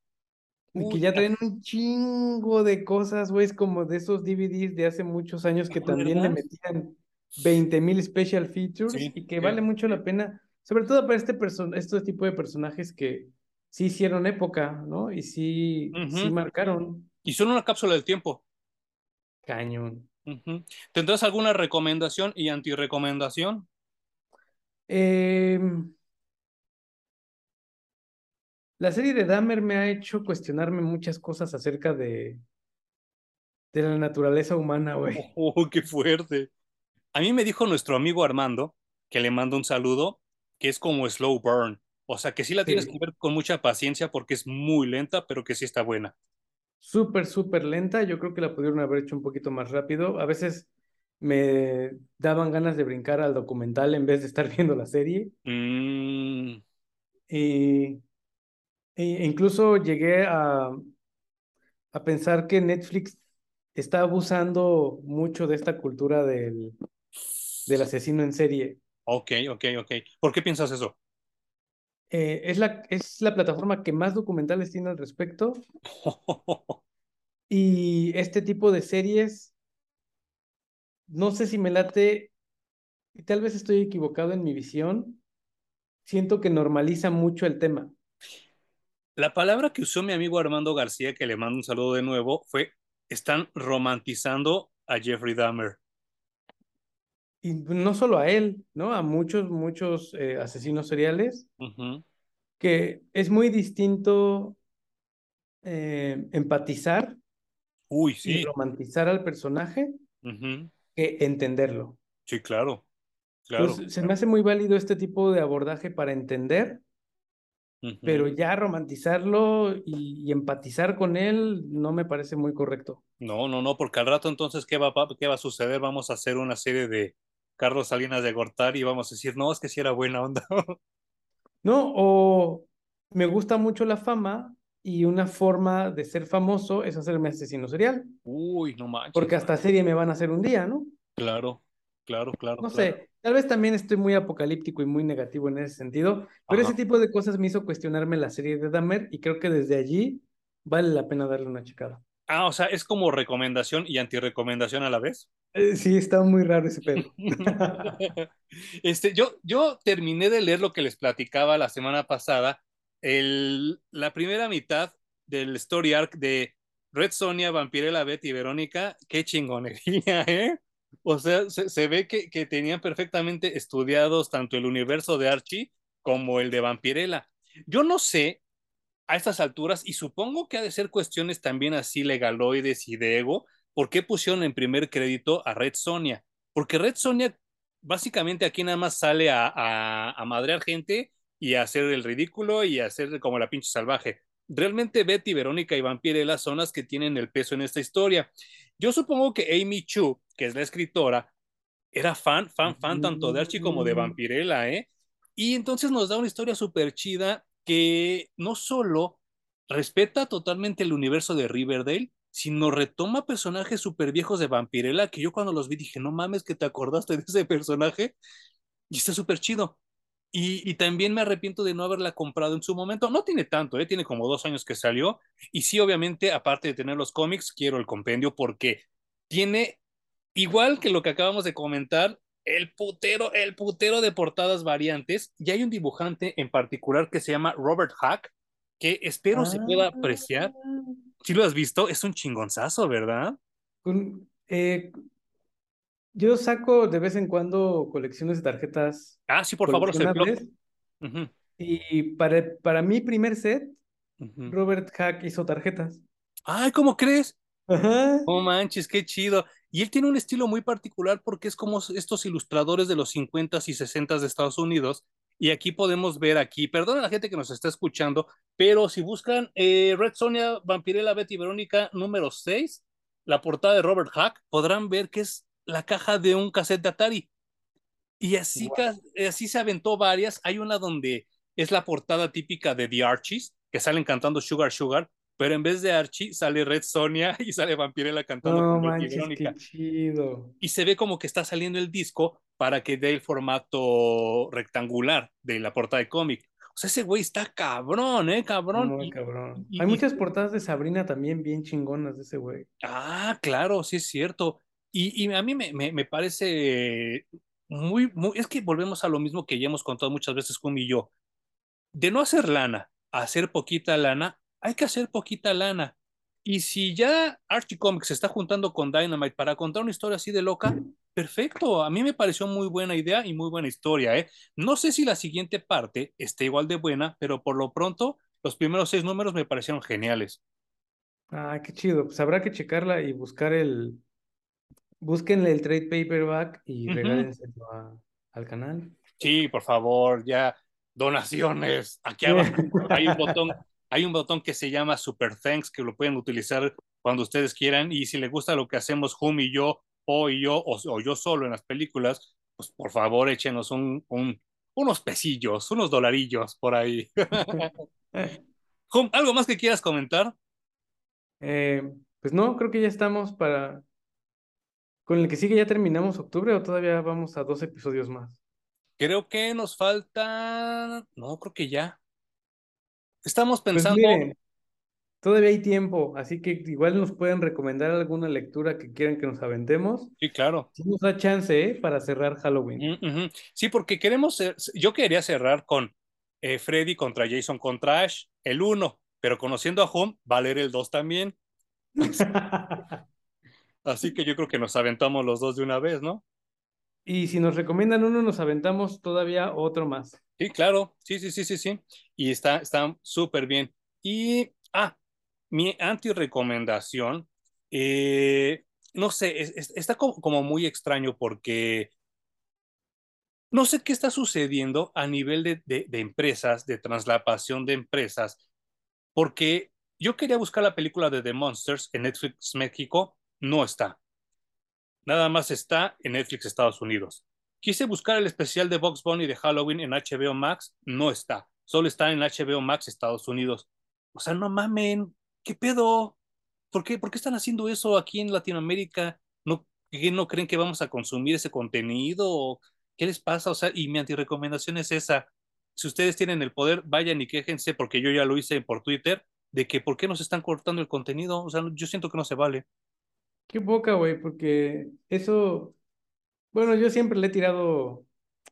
B: Y que ya traen un chingo de cosas, güey, como de esos DVDs de hace muchos años que también le metían 20 mil special features y que vale mucho la pena, sobre todo para este, este tipo de personajes que sí hicieron época, ¿no? Y sí, sí marcaron.
A: Y son una cápsula del tiempo.
B: Cañón.
A: ¿Tendrás alguna recomendación y antirecomendación?
B: Em, la serie de Dahmer me ha hecho cuestionarme muchas cosas acerca de, de la naturaleza humana, güey.
A: Oh, qué fuerte. A mí me dijo nuestro amigo Armando, que le mando un saludo, que es como slow burn. O sea, que sí la tienes que ver con mucha paciencia porque es muy lenta, pero que sí está buena.
B: Súper, súper lenta. Yo creo que la pudieron haber hecho un poquito más rápido. A veces me daban ganas de brincar al documental en vez de estar viendo la serie.
A: Mm.
B: Y, e incluso llegué a, a pensar que Netflix está abusando mucho de esta cultura del, del asesino en serie.
A: Ok, ok, ok. ¿Por qué piensas eso?
B: Eh, es, la, es la plataforma que más documentales tiene al respecto. y este tipo de series, no sé si me late, y tal vez estoy equivocado en mi visión, siento que normaliza mucho el tema.
A: La palabra que usó mi amigo Armando García, que le mando un saludo de nuevo, fue están romantizando a Jeffrey Dahmer.
B: Y no solo a él, ¿no? A muchos, muchos eh, asesinos seriales, que es muy distinto eh, empatizar
A: Uy, sí.
B: y romantizar al personaje que entenderlo.
A: Sí, claro. claro.
B: se me hace muy válido este tipo de abordaje para entender, pero ya romantizarlo y, empatizar con él no me parece muy correcto.
A: No, no, no, porque al rato entonces, ¿qué va, qué va a suceder? Vamos a hacer una serie de Carlos Salinas de Gortari y vamos a decir, no, es que sí era buena onda.
B: no, o me gusta mucho la fama, y una forma de ser famoso es hacerme asesino serial.
A: Uy, no manches.
B: Porque hasta serie me van a hacer un día, ¿no?
A: Claro, claro, claro.
B: No sé, tal vez también estoy muy apocalíptico y muy negativo en ese sentido, pero ese tipo de cosas me hizo cuestionarme la serie de Dahmer y creo que desde allí vale la pena darle una checada.
A: Ah, o sea, es como recomendación y antirecomendación a la vez.
B: Eh, sí, está muy raro ese pedo.
A: este, yo, yo terminé de leer lo que les platicaba la semana pasada el, la primera mitad del story arc de Red Sonia, Vampirella, Betty y Verónica, qué chingonería, ¿eh? O sea, se, ve que, que, tenían perfectamente estudiados tanto el universo de Archie como el de Vampirella. Yo no sé a estas alturas, y supongo que ha de ser cuestiones también así legaloides y de ego, ¿por qué pusieron en primer crédito a Red Sonia? Porque Red Sonia básicamente aquí nada más sale a, a, a madrear gente y hacer el ridículo y hacer como la pinche salvaje. Realmente Betty, Verónica y Vampirella son las que tienen el peso en esta historia. Yo supongo que Amy Chu, que es la escritora, era fan, fan, fan tanto de Archie como de mm. Vampirella, ¿eh? Y entonces nos da una historia súper chida que no solo respeta totalmente el universo de Riverdale, sino retoma personajes súper viejos de Vampirella que yo cuando los vi dije, no mames que te acordaste de ese personaje y está súper chido. Y, también me arrepiento de no haberla comprado en su momento. No tiene tanto, ¿eh? tiene como dos años que salió. Y sí, obviamente, aparte de tener los cómics, quiero el compendio porque tiene, igual que lo que acabamos de comentar, el putero, el putero de portadas variantes. Y hay un dibujante en particular que se llama Robert Hack, que espero se pueda apreciar. Si lo has visto, es un chingonzazo, ¿verdad?
B: eh, yo saco de vez en cuando colecciones de tarjetas.
A: Ah, sí, por favor,
B: Y para, para mi primer set, Robert Hack hizo tarjetas.
A: Ay, ¿cómo crees? Ajá. Oh manches, qué chido. Y él tiene un estilo muy particular porque es como estos ilustradores de los 50s y 60s de Estados Unidos. Y aquí podemos ver aquí, perdón a la gente que nos está escuchando, pero si buscan eh, Red Sonia, Vampirella, Betty Verónica, número 6, la portada de Robert Hack, podrán ver que es la caja de un cassette de Atari. Y así, así se aventó varias. Hay una donde es la portada típica de The Archies, que salen cantando Sugar Sugar, pero en vez de Archie sale Red Sonia y sale Vampirella cantando
B: no, manches, qué chido.
A: Y se ve como que está saliendo el disco para que dé el formato rectangular de la portada de cómic. O sea, ese güey está cabrón, ¿eh? Cabrón.
B: cabrón. Hay muchas portadas de Sabrina también bien chingonas de ese güey.
A: Ah, claro, sí es cierto. Y, a mí me, me, parece muy, muy, es que volvemos a lo mismo que ya hemos contado muchas veces con y yo. De no hacer lana, hacer poquita lana, hay que hacer poquita lana. Y si ya Archie Comics se está juntando con Dynamite para contar una historia así de loca, perfecto. A mí me pareció muy buena idea y muy buena historia, ¿eh? No sé si la siguiente parte esté igual de buena, pero por lo pronto los primeros seis números me parecieron geniales.
B: Ah, qué chido. Pues habrá que checarla y buscar el, búsquenle el trade paperback y uh al canal.
A: Sí, por favor, ya donaciones. Aquí abajo hay un botón, hay un botón que se llama Super Thanks que lo pueden utilizar cuando ustedes quieran y si les gusta lo que hacemos Hum y yo o y yo o, yo solo en las películas, pues por favor échenos un, unos pesillos, unos dolarillos por ahí. Hum, ¿algo más que quieras comentar?
B: Eh, pues no, creo que ya estamos para ¿Con el que sigue ya terminamos octubre o todavía vamos a dos episodios más?
A: Creo que nos falta. No, creo que ya. Estamos pues pensando.
B: todavía hay tiempo, así que igual nos pueden recomendar alguna lectura que quieran que nos aventemos.
A: Sí, claro.
B: Sí nos da chance ¿eh? para cerrar Halloween.
A: Mm, sí, porque queremos. Yo quería cerrar con eh, Freddy contra Jason contra Ash, el 1. pero conociendo a Home, va a leer el 2 también. Así que yo creo que nos aventamos los dos de una vez, ¿no?
B: Y si nos recomiendan uno, nos aventamos todavía otro más.
A: Sí, claro, sí, sí, sí, sí, sí. Y está, está súper bien. Y, ah, mi anti-recomendación, eh, no sé, está como, muy extraño porque no sé qué está sucediendo a nivel de, de, empresas, de traslapación de empresas, porque yo quería buscar la película de The Monsters en Netflix México, no está. Nada más está en Netflix Estados Unidos. Quise buscar el especial de Box Bunny de Halloween en HBO Max, no está. Solo está en HBO Max Estados Unidos. O sea, no mamen, ¿qué pedo? ¿Por qué, ¿Por qué están haciendo eso aquí en Latinoamérica? ¿No, ¿No creen que vamos a consumir ese contenido? ¿Qué les pasa? O sea, y mi antirecomendación es esa. Si ustedes tienen el poder, vayan y quéjense, porque yo ya lo hice por Twitter, de que por qué nos están cortando el contenido. O sea, yo siento que no se vale.
B: Qué poca, güey, porque eso, bueno, yo siempre le he tirado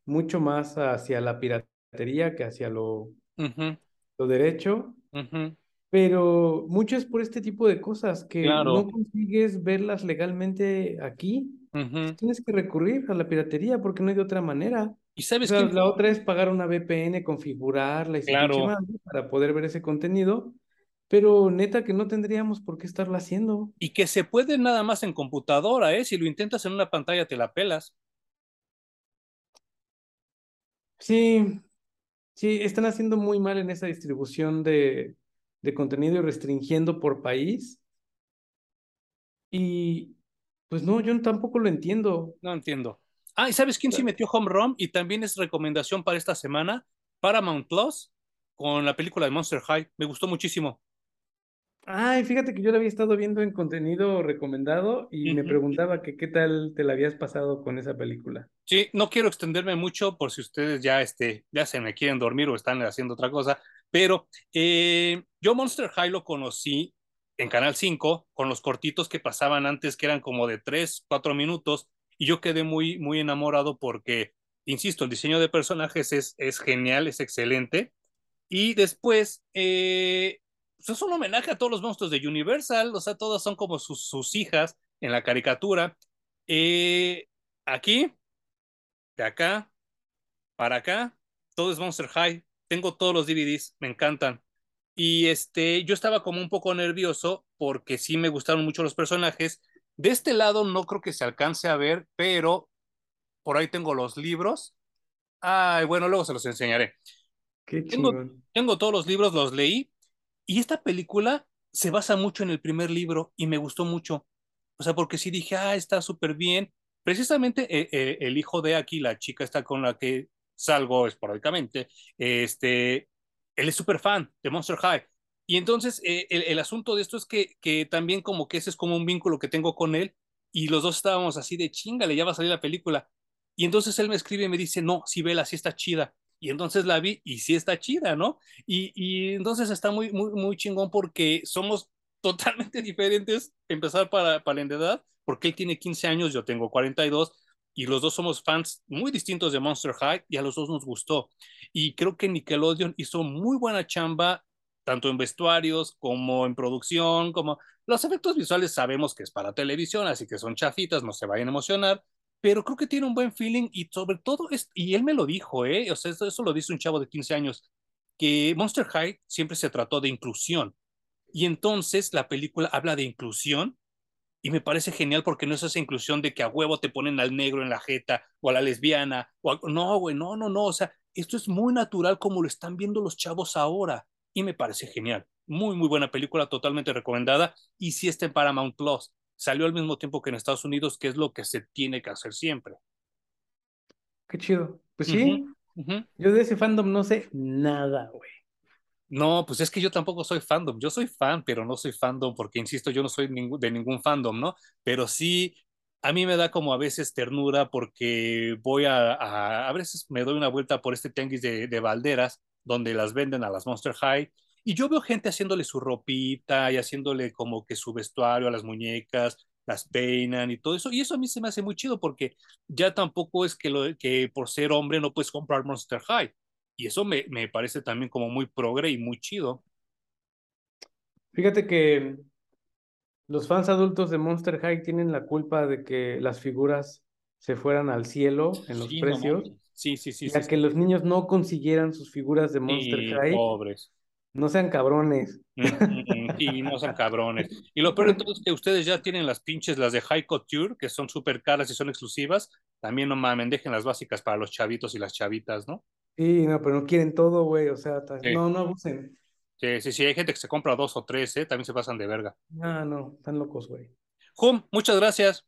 B: mucho más hacia la piratería que hacia lo, lo derecho. Pero mucho es por este tipo de cosas que no consigues verlas legalmente aquí. Tienes que recurrir a la piratería porque no hay de otra manera.
A: Y sabes
B: que la otra es pagar una VPN, configurarla y claro. para poder ver ese contenido. Pero neta que no tendríamos por qué estarlo haciendo.
A: Y que se puede nada más en computadora, ¿eh? Si lo intentas en una pantalla te la pelas.
B: Sí, sí, están haciendo muy mal en esa distribución de, de contenido y restringiendo por país. Y pues no, yo tampoco lo entiendo.
A: No entiendo. Ah, ¿y sabes quién sí metió Home Run? Y también es recomendación para esta semana, Paramount Plus, con la película de Monster High. Me gustó muchísimo.
B: Ay, fíjate que yo la había estado viendo en contenido recomendado y me preguntaba que qué tal te la habías pasado con esa película.
A: Sí, no quiero extenderme mucho por si ustedes ya, este, ya se me quieren dormir o están haciendo otra cosa, pero eh, yo Monster High lo conocí en Canal 5 con los cortitos que pasaban antes, que eran como de 3, 4 minutos, y yo quedé muy, muy enamorado porque, insisto, el diseño de personajes es, es genial, es excelente. Y después, eh, pues es un homenaje a todos los monstruos de Universal, o sea, todas son como sus, sus hijas en la caricatura. Eh, aquí, de acá, para acá, todo es Monster High, tengo todos los DVDs, me encantan. Y este, yo estaba como un poco nervioso porque sí me gustaron mucho los personajes. De este lado no creo que se alcance a ver, pero por ahí tengo los libros. Ay, bueno, luego se los enseñaré.
B: Qué
A: tengo, tengo todos los libros, los leí. Y esta película se basa mucho en el primer libro y me gustó mucho. O sea, porque sí dije, ah, está súper bien. Precisamente eh, eh, el hijo de aquí, la chica está con la que salgo esporádicamente, este, él es súper fan de Monster High. Y entonces eh, el, asunto de esto es que, que también como que ese es como un vínculo que tengo con él y los dos estábamos así de chingale, ya va a salir la película. Y entonces él me escribe y me dice, no, si vela, sí está chida. Y entonces la vi y sí está chida, ¿no? Y, y entonces está muy, muy, muy chingón porque somos totalmente diferentes, empezar para, para la edad, porque él tiene 15 años, yo tengo 42, y los dos somos fans muy distintos de Monster High y a los dos nos gustó. Y creo que Nickelodeon hizo muy buena chamba, tanto en vestuarios como en producción, como los efectos visuales sabemos que es para televisión, así que son chafitas, no se vayan a emocionar, pero creo que tiene un buen feeling y sobre todo, es, y él me lo dijo, ¿eh? o sea, eso, eso lo dice un chavo de 15 años, que Monster High siempre se trató de inclusión. Y entonces la película habla de inclusión y me parece genial porque no es esa inclusión de que a huevo te ponen al negro en la jeta o a la lesbiana. O No, güey, no, no, no. O sea, esto es muy natural como lo están viendo los chavos ahora. Y me parece genial. Muy, muy buena película, totalmente recomendada. Y si está en Paramount Plus. Salió al mismo tiempo que en Estados Unidos, que es lo que se tiene que hacer siempre.
B: Qué chido. Pues sí. Yo de ese fandom no sé nada, güey.
A: No, pues es que yo tampoco soy fandom. Yo soy fan, pero no soy fandom porque, insisto, yo no soy de ningún fandom, ¿no? Pero sí, a mí me da como a veces ternura porque voy a, a, veces me doy una vuelta por este tenguis de, de balderas donde las venden a las Monster High y yo veo gente haciéndole su ropita y haciéndole como que su vestuario a las muñecas, las peinan y todo eso. Y eso a mí se me hace muy chido porque ya tampoco es que, lo, que por ser hombre no puedes comprar Monster High. Y eso me, me parece también como muy progre y muy chido.
B: Fíjate que los fans adultos de Monster High tienen la culpa de que las figuras se fueran al cielo en los precios.
A: sí, sí, sí.
B: Ya que los niños no consiguieran sus figuras de Monster High.
A: Pobres.
B: No sean cabrones.
A: Mm, mm, sí, no sean cabrones. Y lo peor entonces es que ustedes ya tienen las pinches, las de High Couture, que son súper caras y son exclusivas. También no mamen, dejen las básicas para los chavitos y las chavitas, ¿no?
B: Sí, no, pero no quieren todo, güey. O sea, no, no abusen.
A: Sí, sí, sí, hay gente que se compra dos o tres, ¿eh? También se pasan de verga.
B: Ah, no, están locos, güey.
A: Hum, muchas gracias.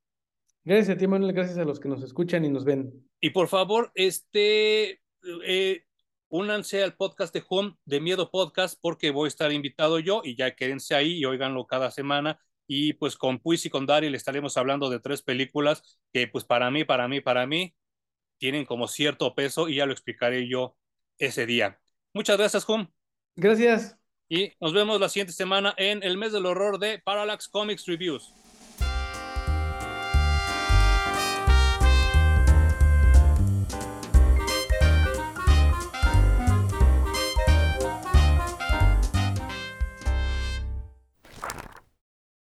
B: Gracias a ti, Manuel, gracias a los que nos escuchan y nos ven.
A: Y por favor, este, eh, únanse al podcast de Home de Miedo Podcast porque voy a estar invitado yo y ya quédense ahí y oiganlo cada semana. Y pues con Puis y con Dari le estaremos hablando de tres películas que pues para mí, para mí, para mí tienen como cierto peso y ya lo explicaré yo ese día. Muchas gracias, Hum.
B: Gracias.
A: Y nos vemos la siguiente semana en el mes del horror de Parallax Comics Reviews.